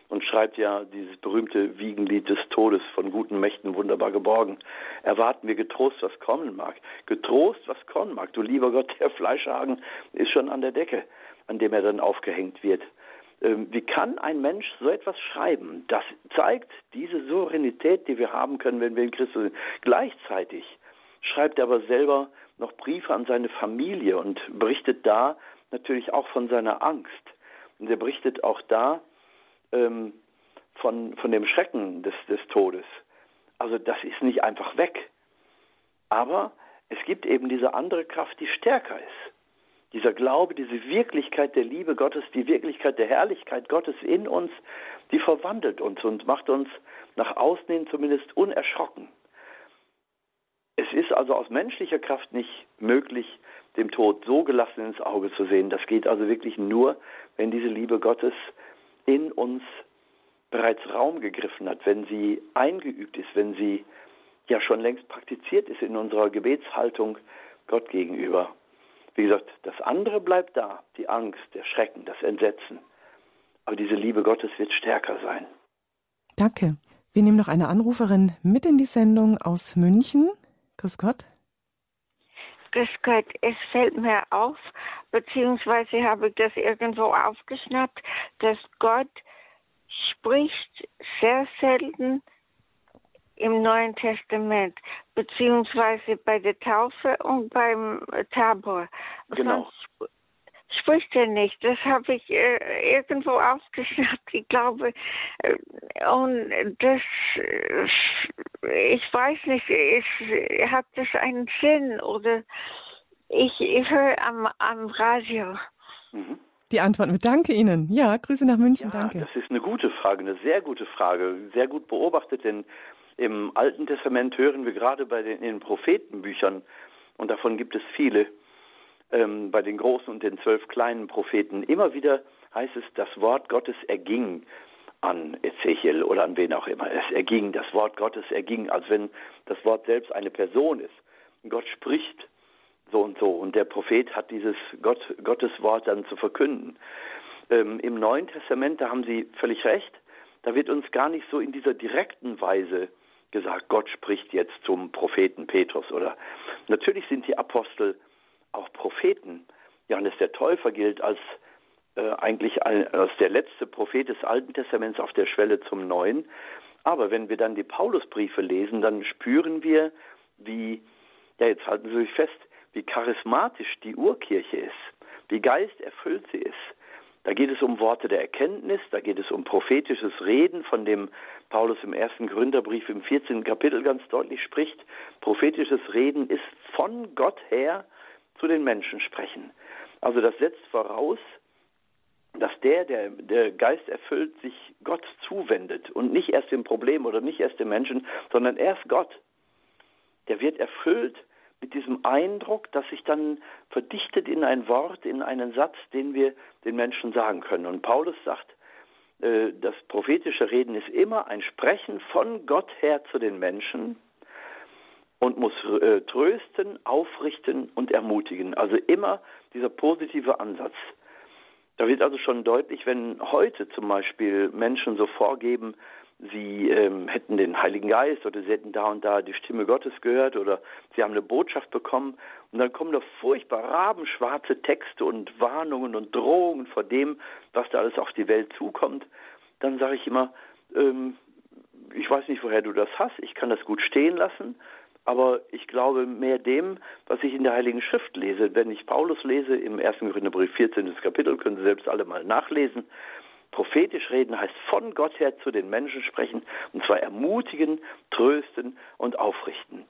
und schreibt ja dieses berühmte Wiegenlied des Todes von guten Mächten wunderbar geborgen. Erwarten wir getrost, was kommen mag. Getrost, was kommen mag. Du lieber Gott, der Fleischhagen ist schon an der Decke, an dem er dann aufgehängt wird. Ähm, wie kann ein Mensch so etwas schreiben? Das zeigt diese Souveränität, die wir haben können, wenn wir in Christus sind. Gleichzeitig schreibt er aber selber noch Briefe an seine Familie und berichtet da natürlich auch von seiner Angst. Und er berichtet auch da ähm, von, von dem Schrecken des, des Todes. Also das ist nicht einfach weg. Aber es gibt eben diese andere Kraft, die stärker ist. Dieser Glaube, diese Wirklichkeit der Liebe Gottes, die Wirklichkeit der Herrlichkeit Gottes in uns, die verwandelt uns und macht uns nach außen hin zumindest unerschrocken. Es ist also aus menschlicher Kraft nicht möglich, dem Tod so gelassen ins Auge zu sehen. Das geht also wirklich nur, wenn diese Liebe Gottes in uns bereits Raum gegriffen hat, wenn sie eingeübt ist, wenn sie ja schon längst praktiziert ist in unserer Gebetshaltung Gott gegenüber. Wie gesagt, das andere bleibt da, die Angst, der Schrecken, das Entsetzen. Aber diese Liebe Gottes wird stärker sein. Danke. Wir nehmen noch eine Anruferin mit in die Sendung aus München. Grüß Gott. Grüß Gott, es fällt mir auf, beziehungsweise habe ich das irgendwo aufgeschnappt, dass Gott spricht sehr selten im Neuen Testament, beziehungsweise bei der Taufe und beim Tabor. Genau. Sonst spricht er nicht. Das habe ich äh, irgendwo aufgeschnappt. Ich glaube, äh, und das, äh, ich weiß nicht, ist, hat das einen Sinn oder ich, ich höre am, am Radio. Mhm. Die Antwort mit Danke Ihnen. Ja, Grüße nach München, ja, danke. Das ist eine gute Frage, eine sehr gute Frage, sehr gut beobachtet, denn im Alten Testament hören wir gerade bei den, in den Prophetenbüchern, und davon gibt es viele, ähm, bei den großen und den zwölf kleinen Propheten, immer wieder heißt es, das Wort Gottes erging an Ezechiel oder an wen auch immer. Es erging, das Wort Gottes erging, als wenn das Wort selbst eine Person ist. Gott spricht so und so. Und der Prophet hat dieses Gott, Gottes Wort dann zu verkünden. Ähm, Im Neuen Testament, da haben Sie völlig recht, da wird uns gar nicht so in dieser direkten Weise gesagt, Gott spricht jetzt zum Propheten Petrus oder natürlich sind die Apostel Propheten. Johannes der Täufer gilt als äh, eigentlich als der letzte Prophet des Alten Testaments auf der Schwelle zum Neuen. Aber wenn wir dann die Paulusbriefe lesen, dann spüren wir, wie, ja jetzt halten Sie sich fest, wie charismatisch die Urkirche ist, wie geisterfüllt sie ist. Da geht es um Worte der Erkenntnis, da geht es um prophetisches Reden, von dem Paulus im ersten Gründerbrief im 14. Kapitel ganz deutlich spricht. Prophetisches Reden ist von Gott her zu den Menschen sprechen. Also das setzt voraus, dass der, der, der Geist erfüllt, sich Gott zuwendet und nicht erst dem Problem oder nicht erst dem Menschen, sondern erst Gott. Der wird erfüllt mit diesem Eindruck, das sich dann verdichtet in ein Wort, in einen Satz, den wir den Menschen sagen können. Und Paulus sagt, äh, das prophetische Reden ist immer ein Sprechen von Gott her zu den Menschen und muss äh, trösten, aufrichten und ermutigen. Also immer dieser positive Ansatz. Da wird also schon deutlich, wenn heute zum Beispiel Menschen so vorgeben, sie ähm, hätten den Heiligen Geist oder sie hätten da und da die Stimme Gottes gehört oder sie haben eine Botschaft bekommen und dann kommen da furchtbar rabenschwarze Texte und Warnungen und Drohungen vor dem, was da alles auf die Welt zukommt, dann sage ich immer, ähm, ich weiß nicht, woher du das hast, ich kann das gut stehen lassen, aber ich glaube mehr dem, was ich in der Heiligen Schrift lese. Wenn ich Paulus lese im 1. Korintherbrief 14. Kapitel, können Sie selbst alle mal nachlesen. Prophetisch reden heißt von Gott her zu den Menschen sprechen, und zwar ermutigen, trösten und aufrichten.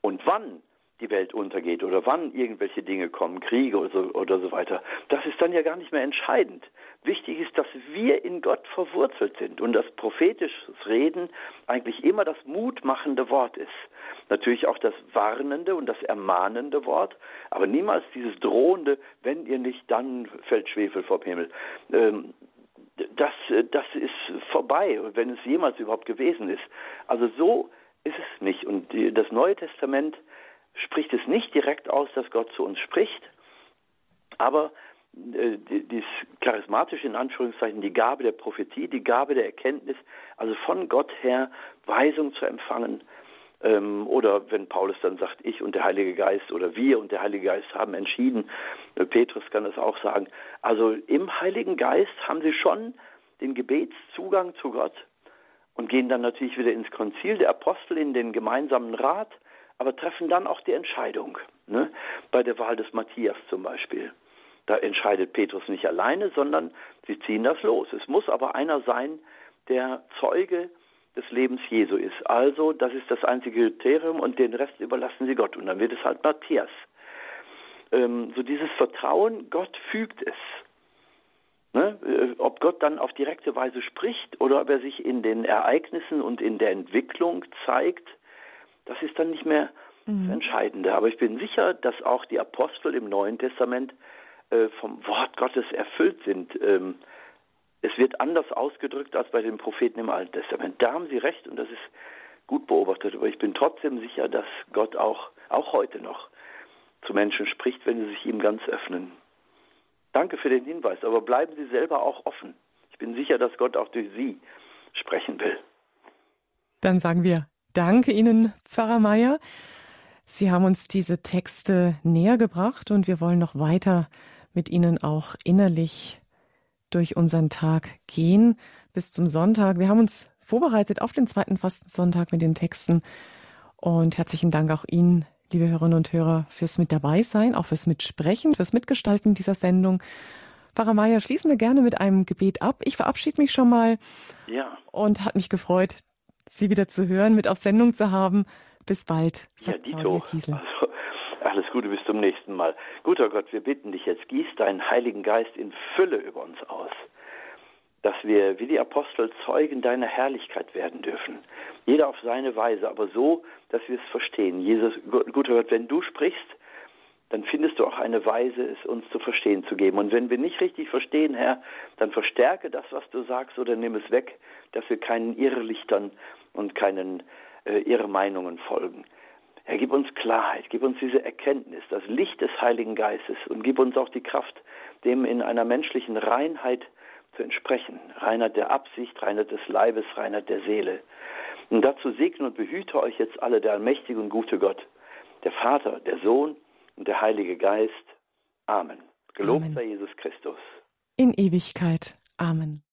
Und wann die Welt untergeht oder wann irgendwelche Dinge kommen, Kriege oder so, oder so weiter, das ist dann ja gar nicht mehr entscheidend. Wichtig ist, dass wir in Gott verwurzelt sind und dass prophetisches Reden eigentlich immer das mutmachende Wort ist. Natürlich auch das warnende und das ermahnende Wort, aber niemals dieses drohende, wenn ihr nicht, dann fällt Schwefel vom Himmel. Ähm, das, das ist vorbei, wenn es jemals überhaupt gewesen ist. Also so ist es nicht. Und das Neue Testament spricht es nicht direkt aus, dass Gott zu uns spricht, aber äh, dieses charismatische, in Anführungszeichen, die Gabe der Prophetie, die Gabe der Erkenntnis, also von Gott her Weisung zu empfangen, ähm, oder wenn Paulus dann sagt, ich und der Heilige Geist oder wir und der Heilige Geist haben entschieden, äh, Petrus kann das auch sagen, also im Heiligen Geist haben sie schon den Gebetszugang zu Gott und gehen dann natürlich wieder ins Konzil der Apostel, in den gemeinsamen Rat, aber treffen dann auch die Entscheidung. Ne? Bei der Wahl des Matthias zum Beispiel. Da entscheidet Petrus nicht alleine, sondern sie ziehen das los. Es muss aber einer sein, der Zeuge des Lebens Jesu ist. Also, das ist das einzige Kriterium und den Rest überlassen sie Gott. Und dann wird es halt Matthias. Ähm, so dieses Vertrauen, Gott fügt es. Ne? Äh, ob Gott dann auf direkte Weise spricht oder ob er sich in den Ereignissen und in der Entwicklung zeigt, das ist dann nicht mehr mhm. das Entscheidende. Aber ich bin sicher, dass auch die Apostel im Neuen Testament äh, vom Wort Gottes erfüllt sind. Ähm, es wird anders ausgedrückt als bei den Propheten im Alten Testament. Da haben Sie recht und das ist gut beobachtet. Aber ich bin trotzdem sicher, dass Gott auch, auch heute noch zu Menschen spricht, wenn sie sich ihm ganz öffnen. Danke für den Hinweis, aber bleiben Sie selber auch offen. Ich bin sicher, dass Gott auch durch Sie sprechen will. Dann sagen wir Danke Ihnen, Pfarrer Meier. Sie haben uns diese Texte näher gebracht und wir wollen noch weiter mit Ihnen auch innerlich durch unseren Tag gehen bis zum Sonntag. Wir haben uns vorbereitet auf den zweiten Fastensonntag mit den Texten und herzlichen Dank auch Ihnen, liebe Hörerinnen und Hörer, fürs mit dabei sein, auch fürs Mitsprechen, fürs Mitgestalten dieser Sendung. Pfarrer Meier, schließen wir gerne mit einem Gebet ab. Ich verabschiede mich schon mal ja. und hat mich gefreut, Sie wieder zu hören, mit auf Sendung zu haben. Bis bald, sagt ja, Kiesel. Also, alles Gute, bis zum nächsten Mal. Guter Gott, wir bitten dich jetzt, gieß deinen Heiligen Geist in Fülle über uns aus, dass wir wie die Apostel Zeugen deiner Herrlichkeit werden dürfen. Jeder auf seine Weise, aber so, dass wir es verstehen. Jesus, guter Gott, wenn du sprichst, dann findest du auch eine Weise, es uns zu verstehen zu geben. Und wenn wir nicht richtig verstehen, Herr, dann verstärke das, was du sagst, oder nimm es weg, dass wir keinen Irrlichtern und keinen äh, Irrmeinungen folgen. Herr, gib uns Klarheit, gib uns diese Erkenntnis, das Licht des Heiligen Geistes und gib uns auch die Kraft, dem in einer menschlichen Reinheit zu entsprechen. Reinheit der Absicht, Reinheit des Leibes, Reinheit der Seele. Und dazu segne und behüte euch jetzt alle der allmächtige und gute Gott, der Vater, der Sohn und der Heilige Geist. Amen. Gelobt sei Jesus Christus. in Ewigkeit. Amen.